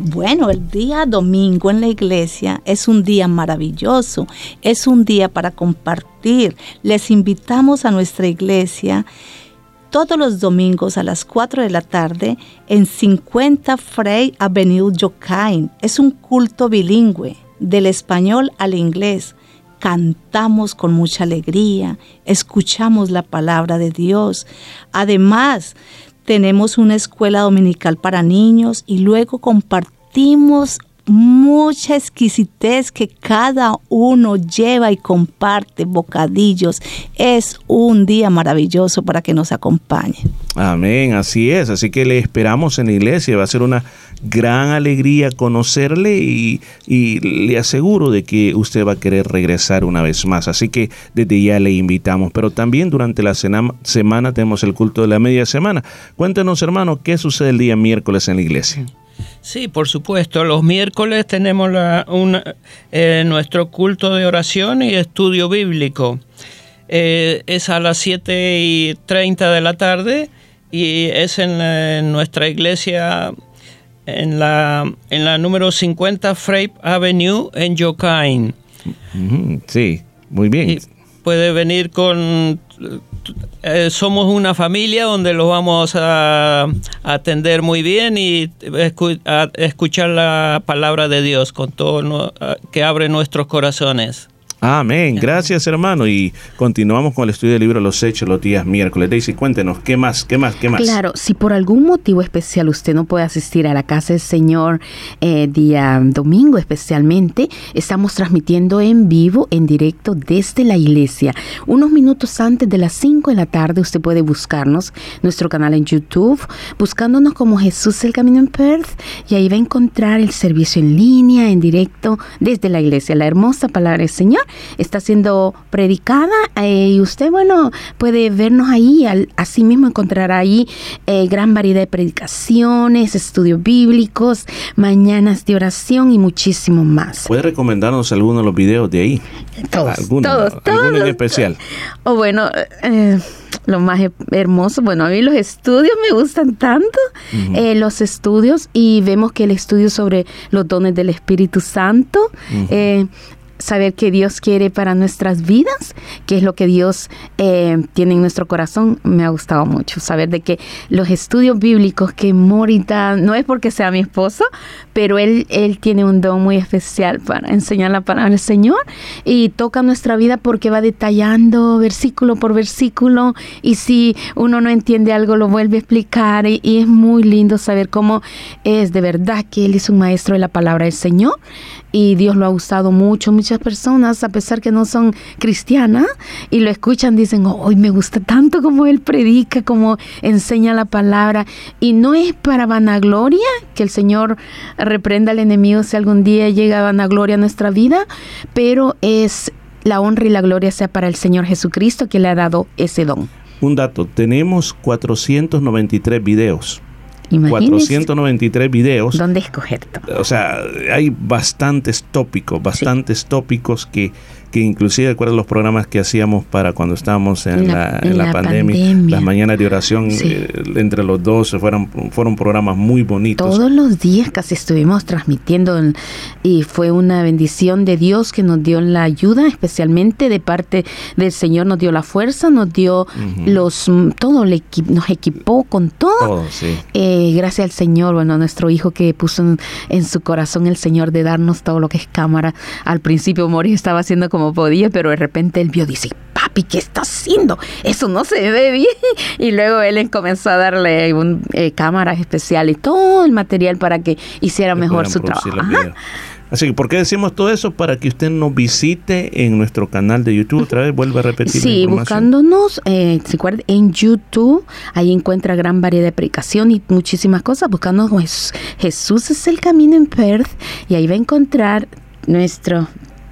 Bueno, el día domingo en la iglesia es un día maravilloso, es un día para compartir. Les invitamos a nuestra iglesia todos los domingos a las 4 de la tarde en 50 Frey Avenue Yokain. Es un culto bilingüe, del español al inglés. cantamos con mucha alegría, escuchamos la palabra de Dios. Además, tenemos una escuela dominical para niños y luego compartimos mucha exquisitez que cada uno lleva y comparte bocadillos. Es un día maravilloso para que nos acompañe. Amén, así es. Así que le esperamos en la iglesia. Va a ser una gran alegría conocerle y, le aseguro de que usted va a querer regresar una vez más. Así que desde ya le invitamos. Pero también durante la semana tenemos el culto de la media semana. Cuéntenos, hermano, qué sucede el día miércoles en la iglesia. Sí, por supuesto. Los miércoles tenemos la- eh, nuestro culto de oración y estudio bíblico. Eh, es a las 7 y 30 de la tarde y es en, en nuestra iglesia en la, en la número 50 Frape Avenue en Yokain. Ujú, Sí, muy bien. Puede venir con... eh, somos una familia donde los vamos a, a atender muy bien y escu- a escuchar la palabra de Dios con todo no- a- que abre nuestros corazones. Amén. Gracias, hermano. Y continuamos con el estudio del libro Los Hechos los días miércoles. Daisy, cuéntenos, ¿qué más? ¿Qué más? ¿Qué más? Claro, si por algún motivo especial usted no puede asistir a la casa del Señor eh, día domingo especialmente, estamos transmitiendo en vivo, en directo desde la iglesia. Unos minutos antes de las 5 de la tarde usted puede buscarnos, nuestro canal en YouTube, buscándonos como Jesús el Camino en Perth y ahí va a encontrar el servicio en línea, en directo desde la iglesia. La hermosa palabra del Señor está siendo predicada eh, y usted, bueno, puede vernos ahí. Al, así mismo encontrará ahí eh, gran variedad de predicaciones, estudios bíblicos, mañanas de oración y muchísimo más. ¿Puede recomendarnos algunos de los videos de ahí? Todos, ¿Alguno, todos, ¿Alguno en todos. especial? O bueno, eh, lo más he- hermoso, bueno, a mí los estudios me gustan tanto, eh, los estudios, y vemos que el estudio sobre los dones del Espíritu Santo, eh, saber qué Dios quiere para nuestras vidas, qué es lo que Dios eh, tiene en nuestro corazón, me ha gustado mucho. Saber de que los estudios bíblicos que Morita, no es porque sea mi esposo, pero él, él tiene un don muy especial para enseñar la palabra del Señor y toca nuestra vida porque va detallando versículo por versículo y si uno no entiende algo lo vuelve a explicar y, y es muy lindo saber cómo es de verdad que él es un maestro de la palabra del Señor y Dios lo ha usado mucho. Muchas personas, a pesar que no son cristianas y lo escuchan, dicen, hoy me gusta tanto como él predica, como enseña la palabra. Y no es para vanagloria, que el Señor reprenda al enemigo si algún día llega vanagloria a nuestra vida, pero es la honra y la gloria sea para el Señor Jesucristo que le ha dado ese don. Un dato, tenemos 493 videos. Imagínese 493 videos. ¿Dónde escoger? O sea, hay bastantes tópicos, bastantes tópicos que, que inclusive recuerdo los programas que hacíamos para cuando estábamos en, La- la, en la la pandemia, pandemia. las mañanas de oración Sí. eh, entre los dos fueron, fueron programas muy bonitos. Todos los días casi estuvimos transmitiendo en- y fue una bendición de Dios que nos dio la ayuda, especialmente de parte del Señor, nos dio la fuerza, nos dio los mm, todo, equi- nos equipó con todo. Todo, sí. Eh, gracias al Señor, bueno, a nuestro hijo que puso en, en su corazón el Señor de darnos todo lo que es cámara. Al principio Mori estaba haciendo como podía, pero de repente él vio, dice, papi, ¿qué está haciendo? Eso no se ve bien. <laughs> Y luego él comenzó a darle un, eh, cámaras especiales y todo el material para que hiciera mejor su trabajo. Así que, ¿por qué decimos todo eso? Para que usted nos visite en nuestro canal de YouTube. Otra vez, vuelve a repetir la Sí, información. buscándonos, eh, ¿se acuerda? En YouTube, ahí encuentra gran variedad de predicación y muchísimas cosas. Buscando Jes- Jesús es el camino en Perth y ahí va a encontrar nuestro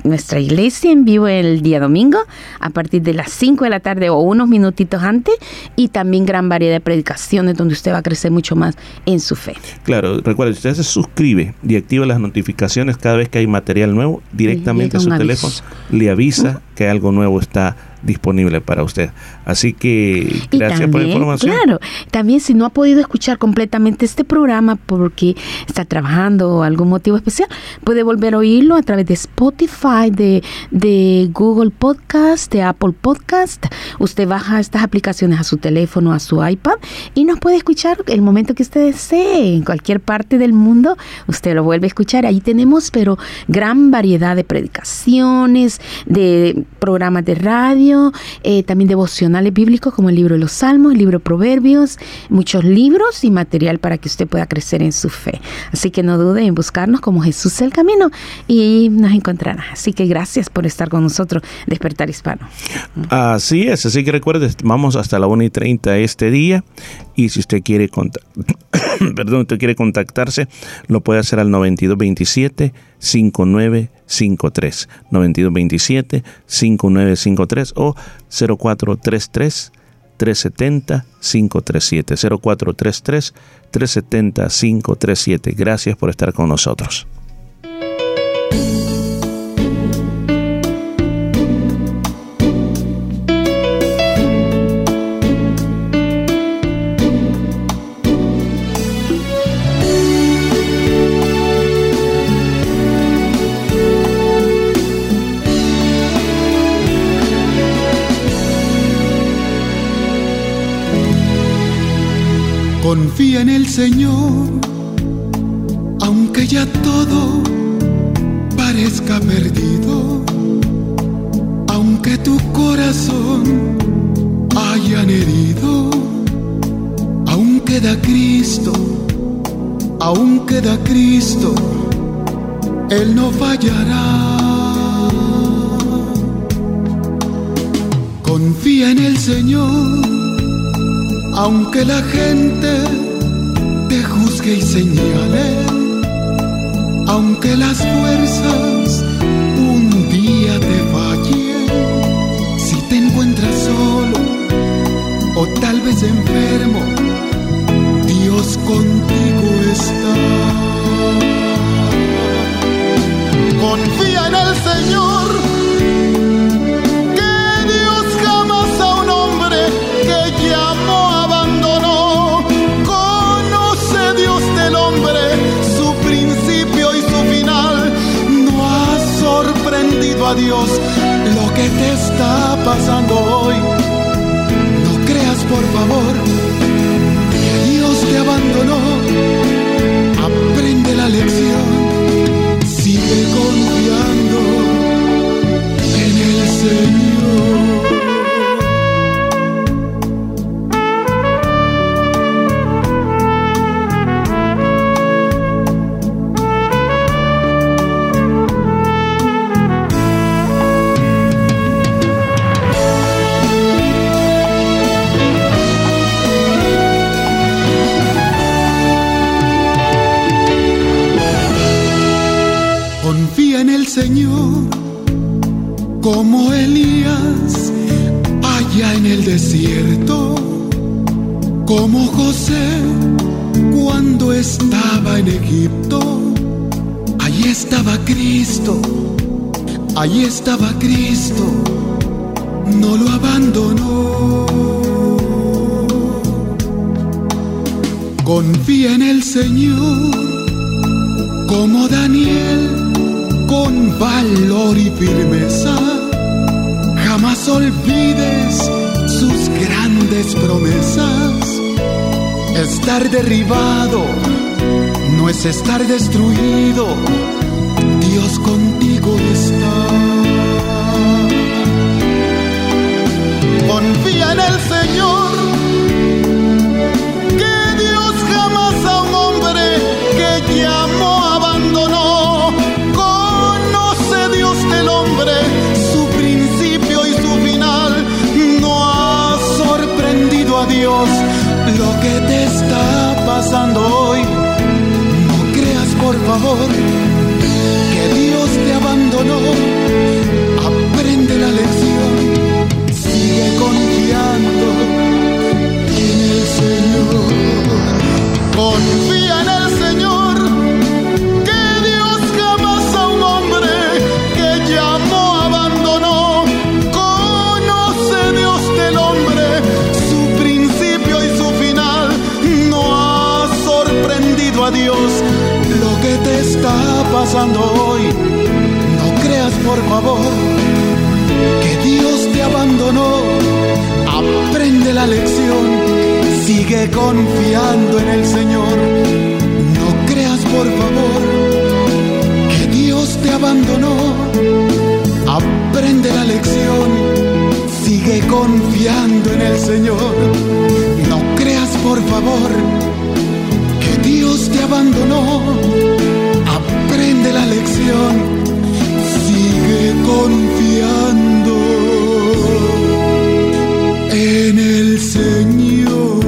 nuestra iglesia en vivo el día domingo a partir de las 5 de la tarde o unos minutitos antes y también gran variedad de predicaciones donde usted va a crecer mucho más en su fe. Claro, recuerde, usted se suscribe y activa las notificaciones cada vez que hay material nuevo, directamente a su teléfono le avisa que algo nuevo está disponible para usted. Así que gracias por la información. Claro, también si no ha podido escuchar completamente este programa porque está trabajando o algún motivo especial, puede volver a oírlo a través de Spotify, de, de Google Podcast, de Apple Podcast. Usted baja estas aplicaciones a su teléfono, a su iPad y nos puede escuchar el momento que usted desee, en cualquier parte del mundo, usted lo vuelve a escuchar. Ahí tenemos, pero gran variedad de predicaciones, de programas de radio, eh, también devocionales bíblicos como el libro de los Salmos, el libro de Proverbios, muchos libros y material para que usted pueda crecer en su fe. Así que no dude en buscarnos como Jesús el Camino y nos encontrará. Así que gracias por estar con nosotros, Despertar Hispano. Así es, así que recuerde, vamos hasta la 1 y 30 este día y si usted quiere <coughs> perdón, usted quiere contactarse, lo puede hacer al 9227 5953 9227 5953 o 0433 370 537 0433 370 537 Gracias por estar con nosotros. Confía en el Señor, aunque ya todo parezca perdido, aunque tu corazón hayan herido, aún queda Cristo, aún queda Cristo, Él no fallará. Confía en el Señor aunque la gente te juzgue y señale, aunque las fuerzas un día te fallen, si te encuentras solo o tal vez enfermo, Dios contigo está. Confía en el Señor. Dios lo que te está pasando hoy. No creas por favor que Dios te abandonó. Aprende la lección. Sigue confiando en el Señor. Derribado no es estar destruido. Dios contigo está. Confía en el Señor. Que Dios jamás a un hombre que llamó pasando hoy. No creas por favor que Dios te abandonó. Aprende la lección. Sigue confiando en el Señor. Confía en el Dios lo que te está pasando hoy. No creas por favor que Dios te abandonó. Aprende la lección, sigue confiando en el Señor. No creas por favor que Dios te abandonó. Aprende la lección, sigue confiando en el Señor. No creas por favor abandonó. Aprende la lección, sigue confiando en el Señor.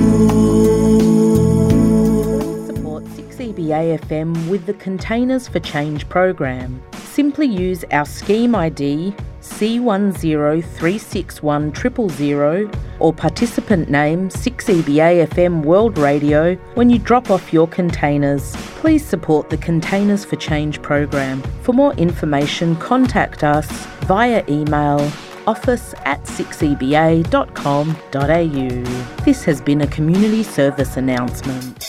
Support 6EBA FM with the Containers for Change program. Simply use our scheme ID C1036100 or participant name 6EBA FM World Radio when you drop off your containers. Please support the Containers for Change program. For more information, contact us via email office at 6eba.com.au. This has been a community service announcement.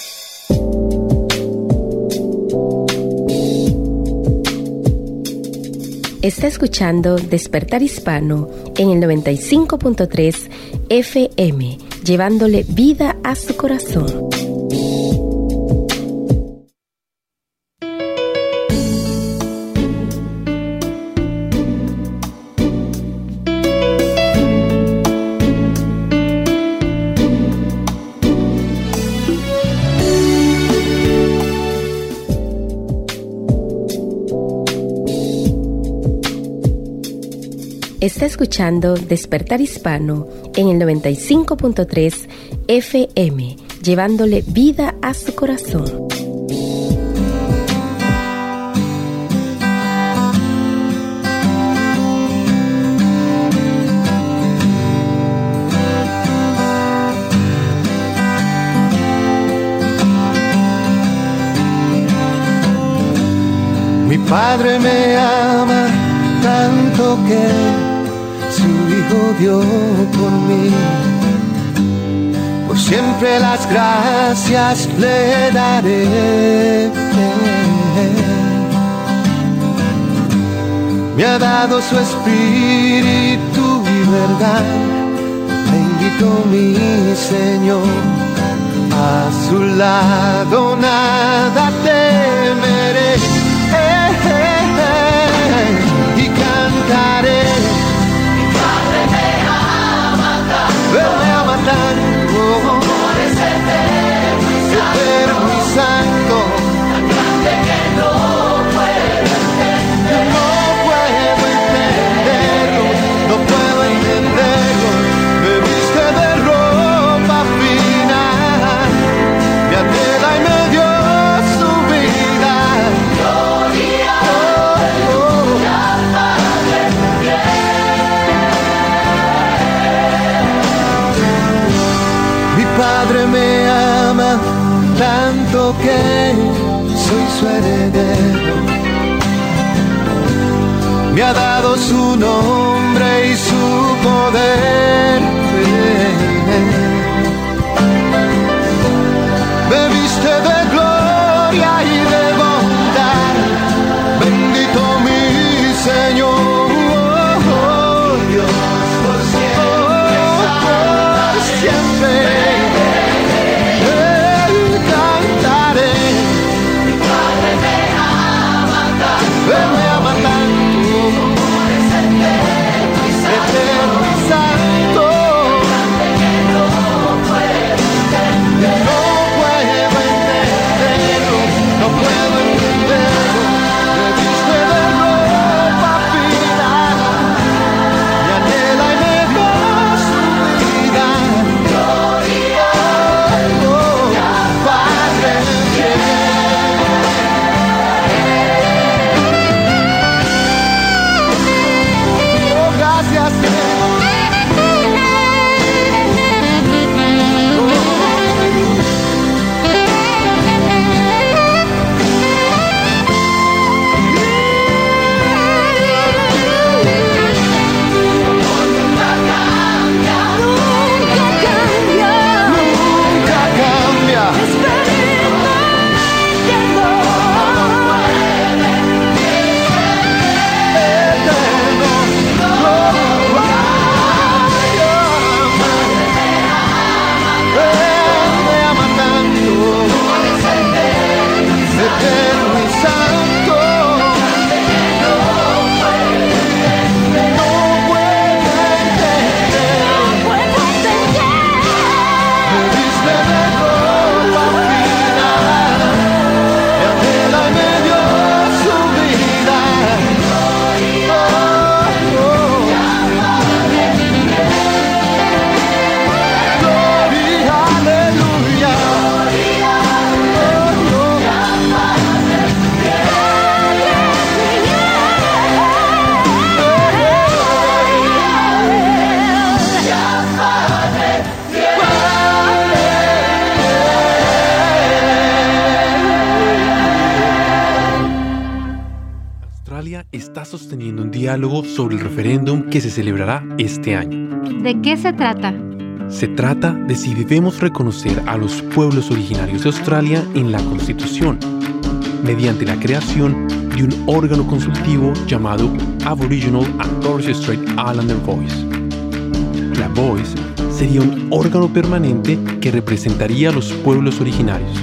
Está escuchando Despertar Hispano en el 95.3 FM, llevándole vida a su corazón. Está escuchando Despertar Hispano en el 95.3 FM, llevándole vida a su corazón. Mi padre me ama tanto que su hijo dio por mí. Por siempre las gracias le daré. Me ha dado su espíritu y verdad. Bendito mi Señor. A su lado nada temeré. Y cantaré. Él tanto que soy su heredero. Me ha dado su nombre y su poder. Sobre el referéndum que se celebrará este año. ¿De qué se trata? Se trata de si debemos reconocer a los pueblos originarios de Australia en la Constitución, mediante la creación de un órgano consultivo llamado Aboriginal and Torres Strait Islander Voice. La Voice sería un órgano permanente que representaría a los pueblos originarios.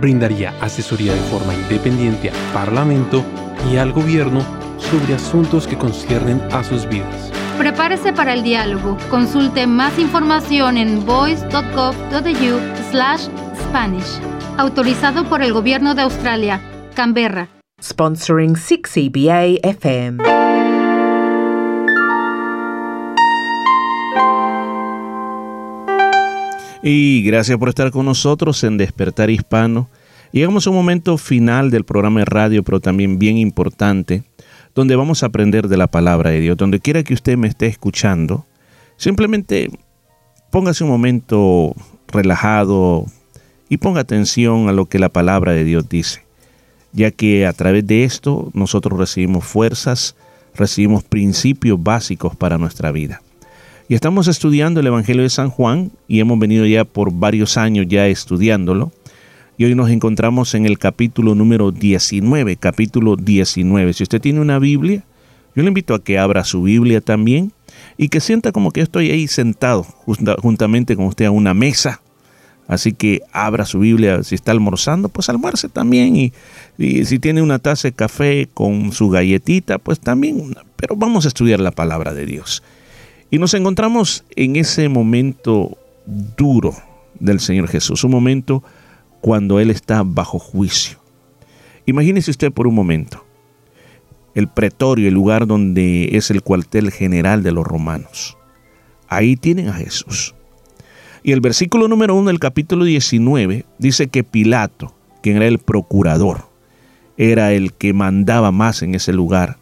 Brindaría asesoría de forma independiente al Parlamento y al gobierno sobre asuntos que conciernen a sus vidas. Prepárese para el diálogo. Consulte más información en voice.gov.au slash Spanish. Autorizado por el Gobierno de Australia. Canberra. Sponsoring 6EBA FM. Y gracias por estar con nosotros en Despertar Hispano. Llegamos a un momento final del programa de radio, pero también bien importante, donde vamos a aprender de la palabra de Dios. Donde quiera que usted me esté escuchando, simplemente póngase un momento relajado y ponga atención a lo que la palabra de Dios dice, ya que a través de esto nosotros recibimos fuerzas, recibimos principios básicos para nuestra vida. Y estamos estudiando el Evangelio de San Juan y hemos venido ya por varios años ya estudiándolo. Y hoy nos encontramos en el capítulo número 19, capítulo 19. Si usted tiene una Biblia, yo le invito a que abra su Biblia también y que sienta como que estoy ahí sentado junta- juntamente con usted a una mesa. Así que abra su Biblia, si está almorzando, pues almuerce también. Y, y si tiene una taza de café con su galletita, pues también. Pero vamos a estudiar la palabra de Dios. Y nos encontramos en ese momento duro del Señor Jesús, un momento cuando Él está bajo juicio. Imagínese usted por un momento el pretorio, el lugar donde es el cuartel general de los romanos. Ahí tienen a Jesús. Y el versículo número 1 del capítulo 19 dice que Pilato, quien era el procurador, era el que mandaba más en ese lugar,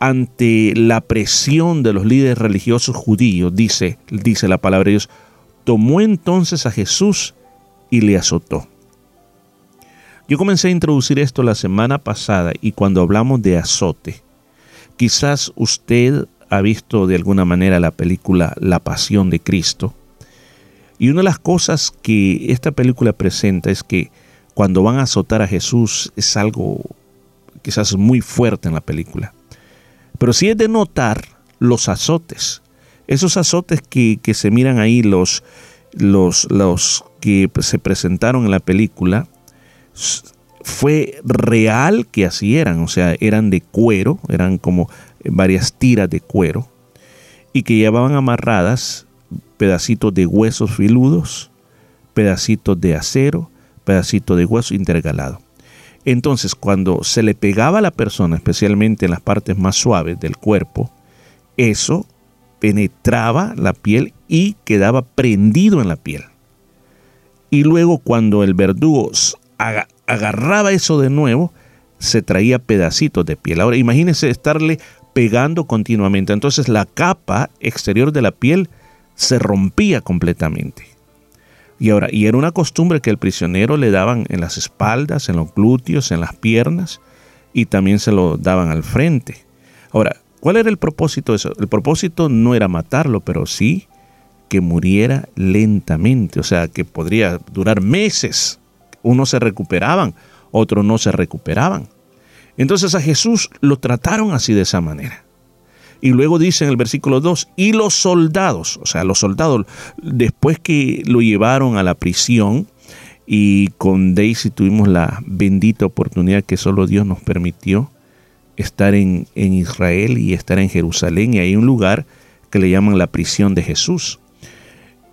ante la presión de los líderes religiosos judíos, dice, dice la palabra de Dios, tomó entonces a Jesús y le azotó. Yo comencé a introducir esto la semana pasada y cuando hablamos de azote, quizás usted ha visto de alguna manera la película La Pasión de Cristo. Y una de las cosas que esta película presenta es que cuando van a azotar a Jesús es algo quizás muy fuerte en la película. Pero sí es de notar los azotes. Esos azotes que, que se miran ahí, los, los, los que se presentaron en la película, fue real que así eran. O sea, eran de cuero, eran como varias tiras de cuero, y que llevaban amarradas pedacitos de huesos filudos, pedacitos de acero, pedacitos de hueso intercalado. Entonces, cuando se le pegaba a la persona, especialmente en las partes más suaves del cuerpo, eso penetraba la piel y quedaba prendido en la piel. Y luego cuando el verdugo agarraba eso de nuevo, se traía pedacitos de piel. Ahora imagínense estarle pegando continuamente. Entonces la capa exterior de la piel se rompía completamente. Y ahora, y era una costumbre que el prisionero le daban en las espaldas, en los glúteos, en las piernas, y también se lo daban al frente. Ahora, ¿cuál era el propósito de eso? El propósito no era matarlo, pero sí que muriera lentamente, o sea, que podría durar meses. Unos se recuperaban, otros no se recuperaban. Entonces a Jesús lo trataron así de esa manera. Y luego dice en el versículo 2, y los soldados, o sea, los soldados, después que lo llevaron a la prisión, y con Daisy tuvimos la bendita oportunidad que solo Dios nos permitió estar en, en Israel y estar en Jerusalén, y hay un lugar que le llaman la prisión de Jesús.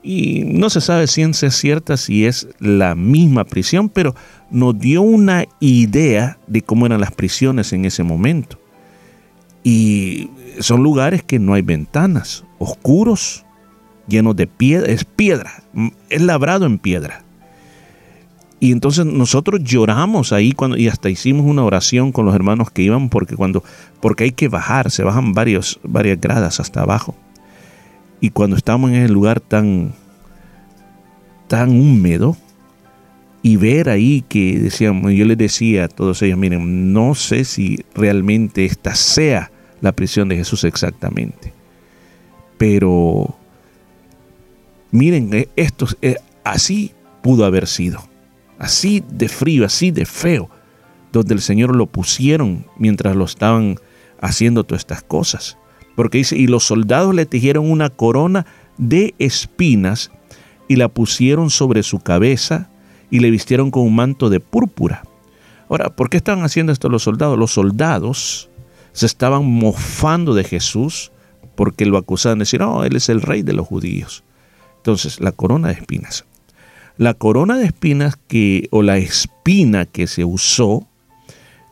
Y no se sabe ciencia cierta si es la misma prisión, pero nos dio una idea de cómo eran las prisiones en ese momento. Y son lugares que no hay ventanas, oscuros, llenos de piedra, es piedra, es labrado en piedra. Y entonces nosotros lloramos ahí cuando, y hasta hicimos una oración con los hermanos que iban porque cuando, porque hay que bajar, se bajan varios, varias gradas hasta abajo. Y cuando estamos en el lugar tan, tan húmedo, y ver ahí que decían, yo les decía a todos ellos, miren, no sé si realmente esta sea la prisión de Jesús exactamente, pero miren, eh, esto eh, así pudo haber sido, así de frío, así de feo, donde el Señor lo pusieron mientras lo estaban haciendo todas estas cosas. Porque dice, y los soldados le tejieron una corona de espinas y la pusieron sobre su cabeza y le vistieron con un manto de púrpura. Ahora, ¿por qué estaban haciendo esto los soldados? Los soldados se estaban mofando de Jesús porque lo acusaban de decir, no, él es el rey de los judíos. Entonces, la corona de espinas. La corona de espinas que, o la espina que se usó,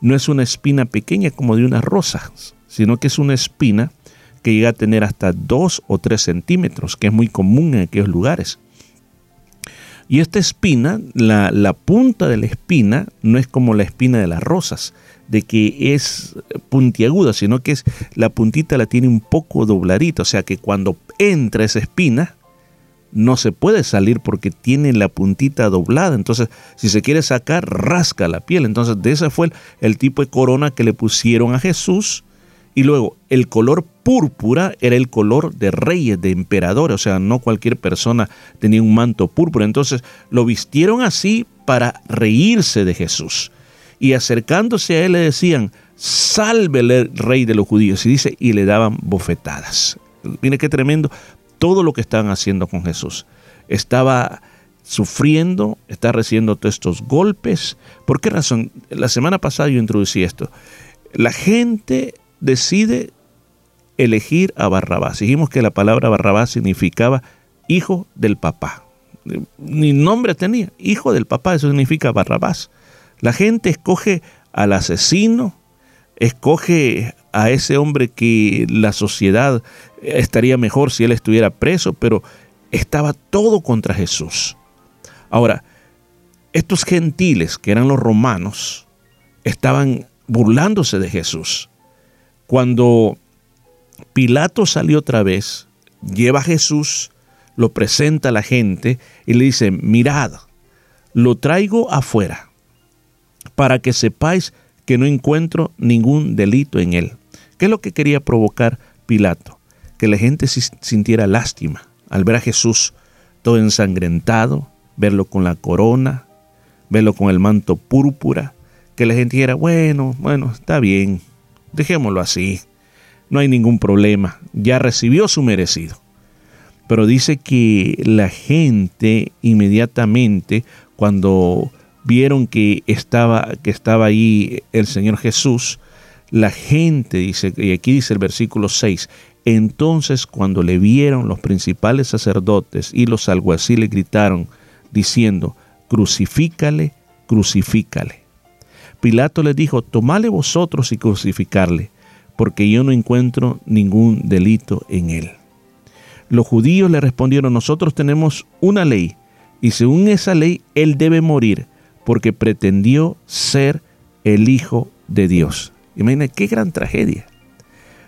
no es una espina pequeña como de una rosa, sino que es una espina que llega a tener hasta 2 o 3 centímetros, que es muy común en aquellos lugares. Y esta espina, la, punta de la espina, no es como la espina de las rosas, de que es puntiaguda, sino que es la puntita la tiene un poco dobladita, o sea que cuando entra esa espina, no se puede salir porque tiene la puntita doblada. Entonces, si se quiere sacar, rasca la piel. Entonces, de ese fue el tipo de corona que le pusieron a Jesús. Y luego, el color púrpura era el color de reyes, de emperadores. O sea, no cualquier persona tenía un manto púrpura. Entonces, lo vistieron así para reírse de Jesús. Y acercándose a él le decían, salve el rey de los judíos. Y dice, y le daban bofetadas. Mire qué tremendo todo lo que estaban haciendo con Jesús. Estaba sufriendo, está recibiendo todos estos golpes. ¿Por qué razón? La semana pasada yo introducí esto. La gente decide elegir a Barrabás. Dijimos que la palabra Barrabás significaba hijo del papá. Ni nombre tenía, hijo del papá, eso significa Barrabás. La gente escoge al asesino, escoge a ese hombre que la sociedad estaría mejor si él estuviera preso, pero estaba todo contra Jesús. Ahora, estos gentiles, que eran los romanos, estaban burlándose de Jesús. Cuando Pilato salió otra vez, lleva a Jesús, lo presenta a la gente y le dice, mirad, lo traigo afuera para que sepáis que no encuentro ningún delito en él. ¿Qué es lo que quería provocar Pilato? Que la gente sintiera lástima al ver a Jesús todo ensangrentado, verlo con la corona, verlo con el manto púrpura, que la gente dijera, bueno, bueno, está bien, dejémoslo así, no hay ningún problema, ya recibió su merecido. Pero dice que la gente inmediatamente, cuando vieron que estaba, que estaba ahí el Señor Jesús, la gente dice, y aquí dice el versículo 6, entonces cuando le vieron los principales sacerdotes y los alguaciles gritaron diciendo, crucifícale, crucifícale. Pilato les dijo, tomale vosotros y crucificarle, porque yo no encuentro ningún delito en él. Los judíos le respondieron, nosotros tenemos una ley, y según esa ley él debe morir, porque pretendió ser el Hijo de Dios. Imagina qué gran tragedia.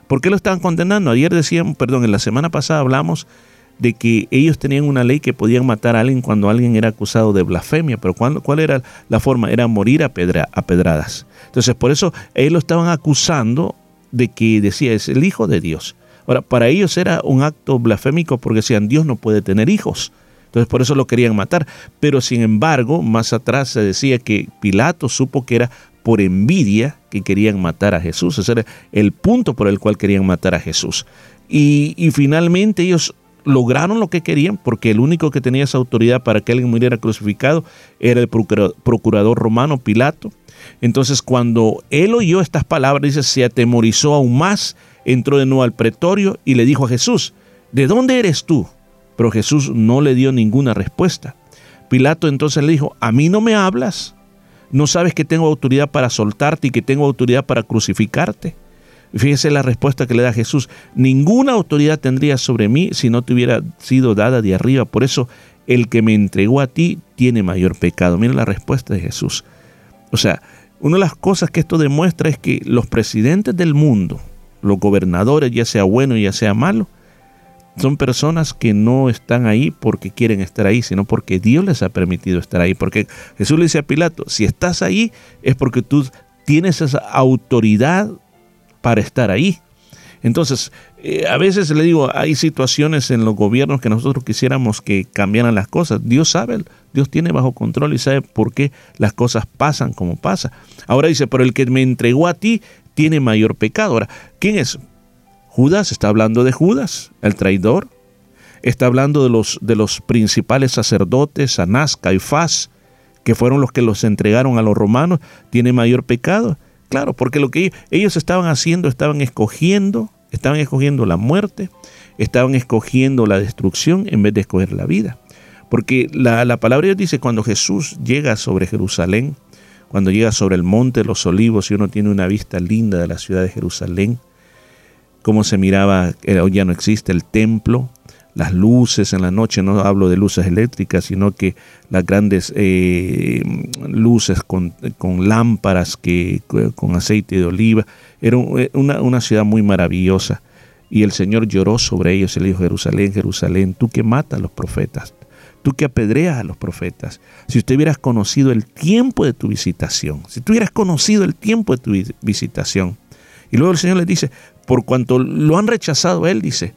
¿Por qué lo estaban condenando? Ayer decíamos, perdón, en la semana pasada hablamos de que ellos tenían una ley que podían matar a alguien cuando alguien era acusado de blasfemia, pero ¿cuál era la forma? Era morir a, pedra, a pedradas. Entonces, por eso ellos lo estaban acusando de que decía, es el Hijo de Dios. Ahora, para ellos era un acto blasfémico porque decían, Dios no puede tener hijos. Entonces por eso lo querían matar. Pero sin embargo, más atrás se decía que Pilato supo que era por envidia que querían matar a Jesús. Ese era el punto por el cual querían matar a Jesús. Y, y finalmente ellos lograron lo que querían porque el único que tenía esa autoridad para que alguien muriera crucificado era el procurador romano Pilato. Entonces cuando él oyó estas palabras, dice, se atemorizó aún más, entró de nuevo al pretorio y le dijo a Jesús, ¿de dónde eres tú? Pero Jesús no le dio ninguna respuesta. Pilato entonces le dijo, ¿a mí no me hablas? ¿No sabes que tengo autoridad para soltarte y que tengo autoridad para crucificarte? Fíjese la respuesta que le da Jesús. Ninguna autoridad tendría sobre mí si no te hubiera sido dada de arriba. Por eso el que me entregó a ti tiene mayor pecado. Mira la respuesta de Jesús. O sea, una de las cosas que esto demuestra es que los presidentes del mundo, los gobernadores, ya sea bueno ya sea malo, son personas que no están ahí porque quieren estar ahí, sino porque Dios les ha permitido estar ahí. Porque Jesús le dice a Pilato, si estás ahí es porque tú tienes esa autoridad para estar ahí. Entonces, eh, a veces le digo, hay situaciones en los gobiernos que nosotros quisiéramos que cambiaran las cosas. Dios sabe, Dios tiene bajo control y sabe por qué las cosas pasan como pasa. Ahora dice, pero el que me entregó a ti tiene mayor pecado. Ahora, ¿quién es? Judas está hablando de Judas, el traidor. Está hablando de los, de los principales sacerdotes, Anás, Caifás, que fueron los que los entregaron a los romanos. ¿Tiene mayor pecado? Claro, porque lo que ellos estaban haciendo, estaban escogiendo, estaban escogiendo la muerte, estaban escogiendo la destrucción en vez de escoger la vida. Porque la, la palabra de Dios dice, cuando Jesús llega sobre Jerusalén, cuando llega sobre el monte de los olivos y uno tiene una vista linda de la ciudad de Jerusalén, cómo se miraba, hoy ya no existe el templo, las luces en la noche, no hablo de luces eléctricas, sino que las grandes eh, luces con, con, lámparas que, con aceite de oliva. Era eh, una, una, ciudad muy maravillosa. Y el Señor lloró sobre ellos y le dijo, Jerusalén, Jerusalén, tú que matas a los profetas, tú que apedreas a los profetas. Si usted hubieras conocido el tiempo de tu visitación, si tú hubieras conocido el tiempo de tu visitación. Y luego el Señor les dice, por cuanto lo han rechazado, Él dice,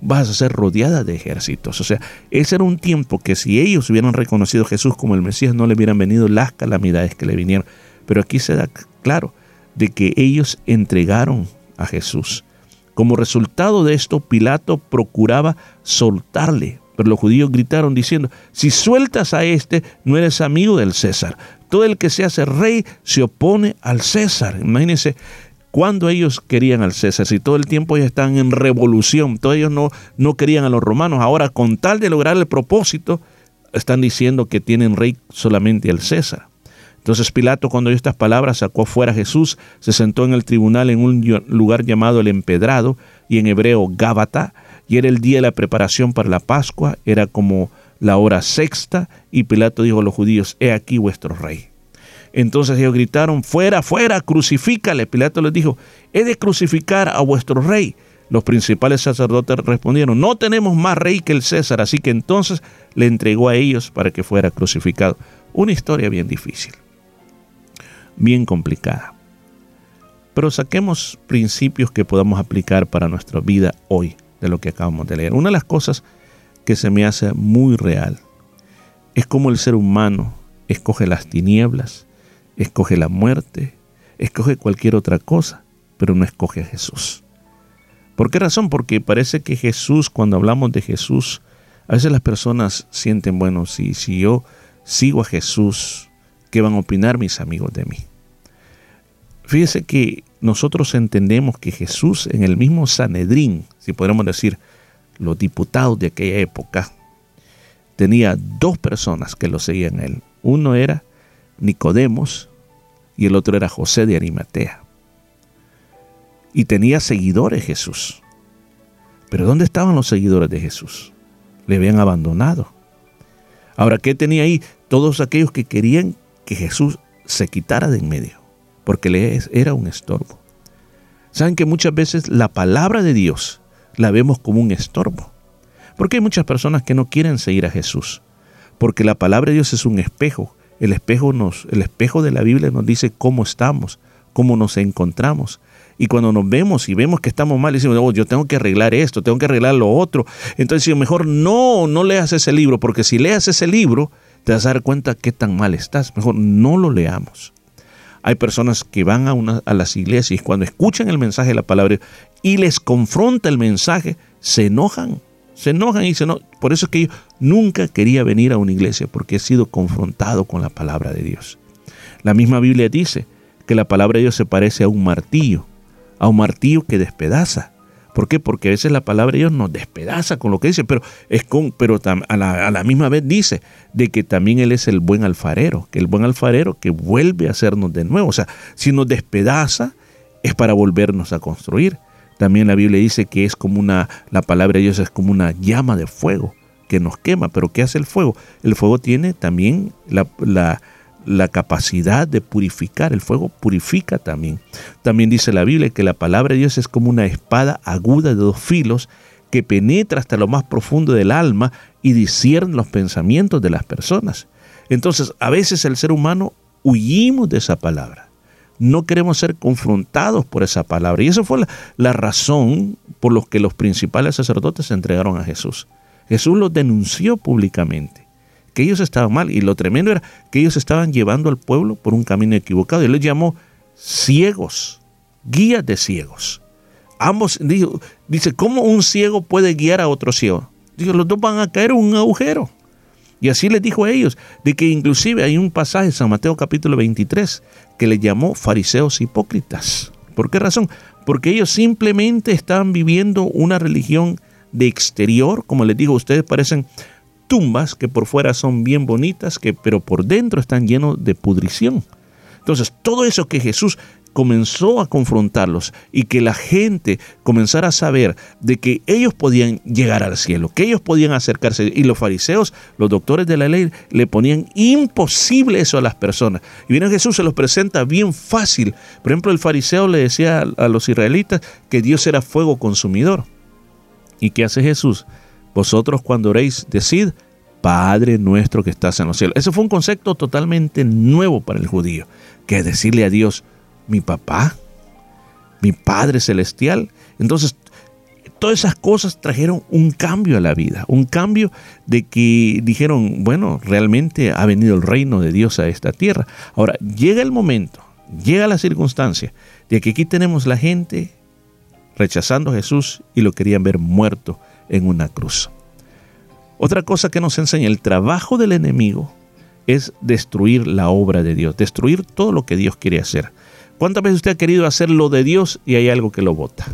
vas a ser rodeada de ejércitos. O sea, ese era un tiempo que si ellos hubieran reconocido a Jesús como el Mesías, no le hubieran venido las calamidades que le vinieron. Pero aquí se da claro de que ellos entregaron a Jesús. Como resultado de esto, Pilato procuraba soltarle, pero los judíos gritaron diciendo, si sueltas a este, no eres amigo del César. Todo el que se hace rey se opone al César. Imagínense, cuando ellos querían al César, si todo el tiempo ellos están en revolución, todos ellos no, no querían a los romanos, ahora con tal de lograr el propósito, están diciendo que tienen rey solamente al César. Entonces Pilato cuando oyó estas palabras sacó fuera a Jesús, se sentó en el tribunal en un lugar llamado el Empedrado y en hebreo Gábata, y era el día de la preparación para la Pascua, era como la hora sexta, y Pilato dijo a los judíos, he aquí vuestro rey. Entonces ellos gritaron, fuera, fuera, crucifícale. Pilato les dijo, he de crucificar a vuestro rey. Los principales sacerdotes respondieron, no tenemos más rey que el César, así que entonces le entregó a ellos para que fuera crucificado. Una historia bien difícil, bien complicada. Pero saquemos principios que podamos aplicar para nuestra vida hoy de lo que acabamos de leer. Una de las cosas que se me hace muy real es cómo el ser humano escoge las tinieblas, escoge la muerte, escoge cualquier otra cosa, pero no escoge a Jesús. ¿Por qué razón? Porque parece que Jesús, cuando hablamos de Jesús, a veces las personas sienten, bueno, si, si yo sigo a Jesús, ¿qué van a opinar mis amigos de mí? Fíjese que nosotros entendemos que Jesús en el mismo Sanedrín, si podemos decir los diputados de aquella época, tenía dos personas que lo seguían a él. Uno era Nicodemos y el otro era José de Arimatea. Y tenía seguidores Jesús. Pero ¿dónde estaban los seguidores de Jesús? Le habían abandonado. Ahora, ¿qué tenía ahí? Todos aquellos que querían que Jesús se quitara de en medio, porque le era un estorbo. Saben que muchas veces la palabra de Dios la vemos como un estorbo. Porque hay muchas personas que no quieren seguir a Jesús, porque la palabra de Dios es un espejo el espejo, nos, el espejo de la Biblia nos dice cómo estamos, cómo nos encontramos. Y cuando nos vemos y vemos que estamos mal, decimos, oh, yo tengo que arreglar esto, tengo que arreglar lo otro. Entonces, mejor no, no leas ese libro, porque si leas ese libro, te vas a dar cuenta qué tan mal estás. Mejor no lo leamos. Hay personas que van a, una, a las iglesias y cuando escuchan el mensaje de la palabra y les confronta el mensaje, se enojan se enojan y dicen, no, por eso es que yo nunca quería venir a una iglesia porque he sido confrontado con la palabra de Dios. La misma Biblia dice que la palabra de Dios se parece a un martillo, a un martillo que despedaza. ¿Por qué? Porque a veces la palabra de Dios nos despedaza con lo que dice, pero, es con, pero a, la, a la misma vez dice de que también Él es el buen alfarero, que el buen alfarero que vuelve a hacernos de nuevo. O sea, si nos despedaza es para volvernos a construir. También la Biblia dice que es como una, la palabra de Dios es como una llama de fuego que nos quema. Pero ¿qué hace el fuego? El fuego tiene también la, la, capacidad de purificar. El fuego purifica también. También dice la Biblia que la palabra de Dios es como una espada aguda de dos filos que penetra hasta lo más profundo del alma y discierne los pensamientos de las personas. Entonces, a veces el ser humano huimos de esa palabra. No queremos ser confrontados por esa palabra. Y esa fue la, razón por la que los principales sacerdotes se entregaron a Jesús. Jesús los denunció públicamente, que ellos estaban mal. Y lo tremendo era que ellos estaban llevando al pueblo por un camino equivocado. Él les llamó ciegos, guías de ciegos. Ambos, dijo, dice, ¿cómo un ciego puede guiar a otro ciego? Dijo, los dos van a caer en un agujero. Y así les dijo a ellos, de que inclusive hay un pasaje en San Mateo capítulo 23 que le llamó fariseos hipócritas. ¿Por qué razón? Porque ellos simplemente estaban viviendo una religión de exterior, como les digo, ustedes parecen tumbas que por fuera son bien bonitas, que, pero por dentro están llenos de pudrición. Entonces, todo eso que Jesús comenzó a confrontarlos y que la gente comenzara a saber de que ellos podían llegar al cielo, que ellos podían acercarse. Y los fariseos, los doctores de la ley, le ponían imposible eso a las personas. Y viene Jesús, se los presenta bien fácil. Por ejemplo, el fariseo le decía a, los israelitas que Dios era fuego consumidor. ¿Y qué hace Jesús? Vosotros cuando oréis, decid, Padre nuestro que estás en los cielos. Ese fue un concepto totalmente nuevo para el judío, que decirle a Dios, mi papá, mi Padre celestial. Entonces, todas esas cosas trajeron un cambio a la vida, un cambio de que dijeron, bueno, realmente ha venido el reino de Dios a esta tierra. Ahora, llega el momento, llega la circunstancia de que aquí tenemos la gente rechazando a Jesús y lo querían ver muerto en una cruz. Otra cosa que nos enseña el trabajo del enemigo es destruir la obra de Dios, destruir todo lo que Dios quiere hacer. ¿Cuántas veces usted ha querido hacer lo de Dios y hay algo que lo bota?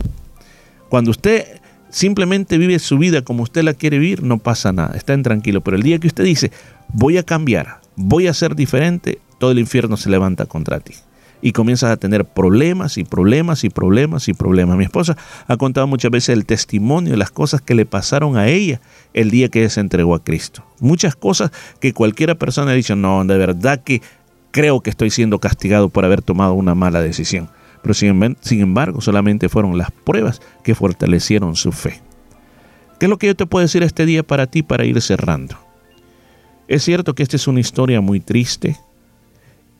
Cuando usted simplemente vive su vida como usted la quiere vivir, no pasa nada, está en tranquilo. Pero el día que usted dice, voy a cambiar, voy a ser diferente, todo el infierno se levanta contra ti. Y comienzas a tener problemas y problemas y problemas y problemas. Mi esposa ha contado muchas veces el testimonio las cosas que le pasaron a ella el día que ella se entregó a Cristo. Muchas cosas que cualquiera persona ha dicho, no, de verdad que creo que estoy siendo castigado por haber tomado una mala decisión. Pero sin, sin, embargo, solamente fueron las pruebas que fortalecieron su fe. ¿Qué es lo que yo te puedo decir este día para ti para ir cerrando? Es cierto que esta es una historia muy triste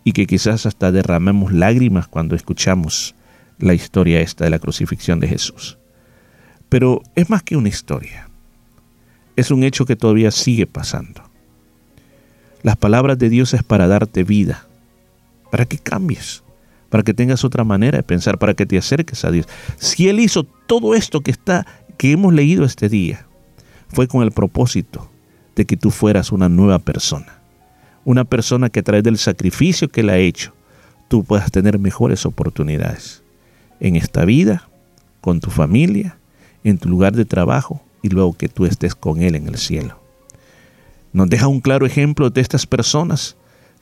y que quizás hasta derramemos lágrimas cuando escuchamos la historia esta de la crucifixión de Jesús. Pero es más que una historia. Es un hecho que todavía sigue pasando. Las palabras de Dios es para darte vida, para que cambies, para que tengas otra manera de pensar, para que te acerques a Dios. Si Él hizo todo esto que está, que hemos leído este día, fue con el propósito de que tú fueras una nueva persona. Una persona que a través del sacrificio que Él ha hecho, tú puedas tener mejores oportunidades en esta vida, con tu familia, en tu lugar de trabajo y luego que tú estés con Él en el cielo. Nos deja un claro ejemplo de estas personas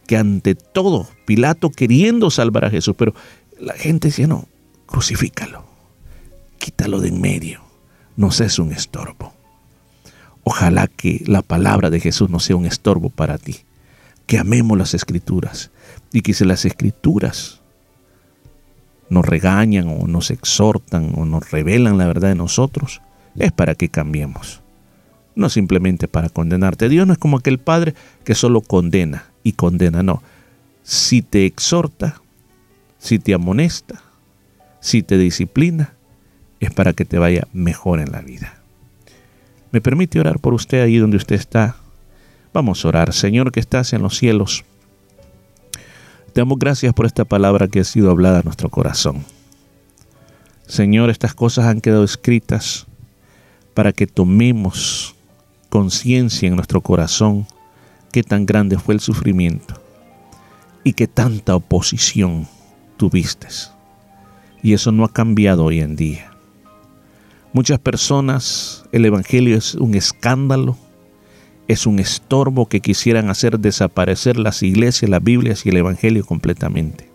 que ante todo, Pilato queriendo salvar a Jesús, pero la gente decía, no, crucifícalo, quítalo de en medio, no seas un estorbo. Ojalá que la palabra de Jesús no sea un estorbo para ti, que amemos las escrituras y que si las escrituras nos regañan o nos exhortan o nos revelan la verdad de nosotros, es para que cambiemos no simplemente para condenarte. Dios no es como aquel padre que solo condena y condena, no. Si te exhorta, si te amonesta, si te disciplina, es para que te vaya mejor en la vida. ¿Me permite orar por usted ahí donde usted está? Vamos a orar. Señor que estás en los cielos, te damos gracias por esta palabra que ha sido hablada a nuestro corazón. Señor, estas cosas han quedado escritas para que tomemos conciencia en nuestro corazón qué tan grande fue el sufrimiento y qué tanta oposición tuviste. Y eso no ha cambiado hoy en día. Muchas personas, el Evangelio es un escándalo, es un estorbo que quisieran hacer desaparecer las iglesias, las Biblias y el Evangelio completamente.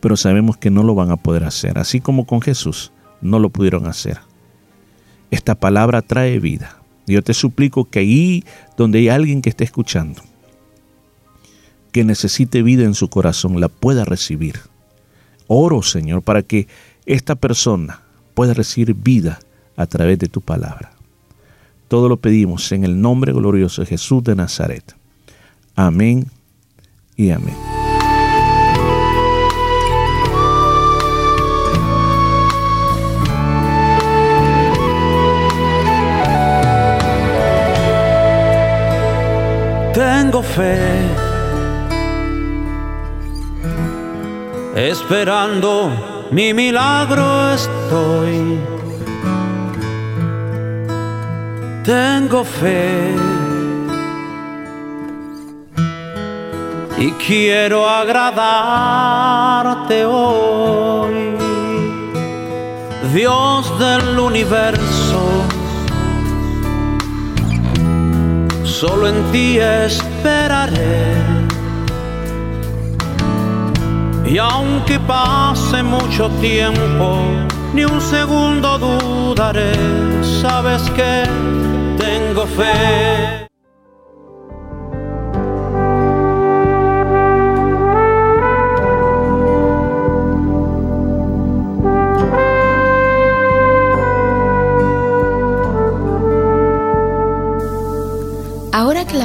Pero sabemos que no lo van a poder hacer, así como con Jesús no lo pudieron hacer. Esta palabra trae vida. Yo te suplico que ahí donde hay alguien que esté escuchando, que necesite vida en su corazón, la pueda recibir. Oro, Señor, para que esta persona pueda recibir vida a través de tu palabra. Todo lo pedimos en el nombre glorioso de Jesús de Nazaret. Amén y amén. Tengo fe, esperando mi milagro estoy. Tengo fe y quiero agradarte hoy, Dios del universo. Solo en ti esperaré. Y aunque pase mucho tiempo, ni un segundo dudaré. Sabes que tengo fe.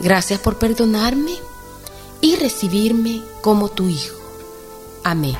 Gracias por perdonarme y recibirme como tu Hijo. Amén.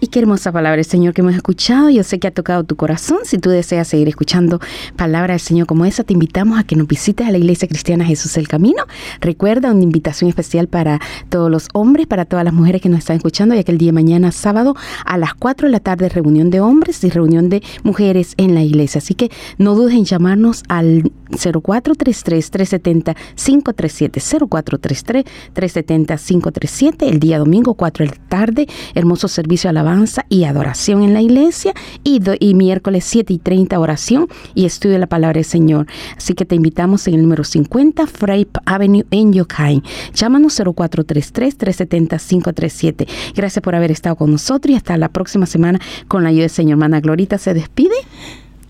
Y qué hermosa palabra del Señor que hemos escuchado. Yo sé que ha tocado tu corazón. Si tú deseas seguir escuchando palabra del Señor como esa, te invitamos a que nos visites a la Iglesia Cristiana Jesús el Camino. Recuerda una invitación especial para todos los hombres, para todas las mujeres que nos están escuchando, ya que el día de mañana, sábado, a las 4 de la tarde, reunión de hombres y reunión de mujeres en la iglesia. Así que no dudes en llamarnos al 0433-370-537. 0433-370-537. El día domingo, 4 de la tarde, hermoso servicio a alabanza y adoración en la iglesia. Y, do- y miércoles 7 y 30, oración y estudio de la palabra del Señor. Así que te invitamos en el número 50 Frape Avenue en Yokain. Llámanos 0433-370-537. Gracias por haber estado con nosotros y hasta la próxima semana con la ayuda del Señor. Hermana Glorita se despide.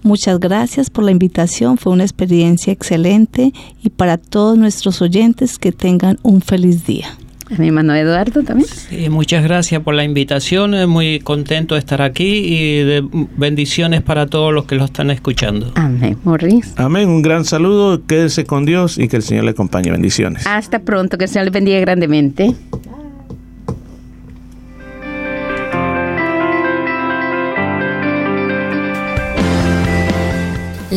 Muchas gracias por la invitación, fue una experiencia excelente y para todos nuestros oyentes que tengan un feliz día. A mi hermano Eduardo también. Sí, muchas gracias por la invitación, eh, muy contento de estar aquí y de bendiciones para todos los que lo están escuchando. Amén, Morris. Amén, un gran saludo, quédese con Dios y que el Señor le acompañe. Bendiciones. Hasta pronto, que el Señor les bendiga grandemente.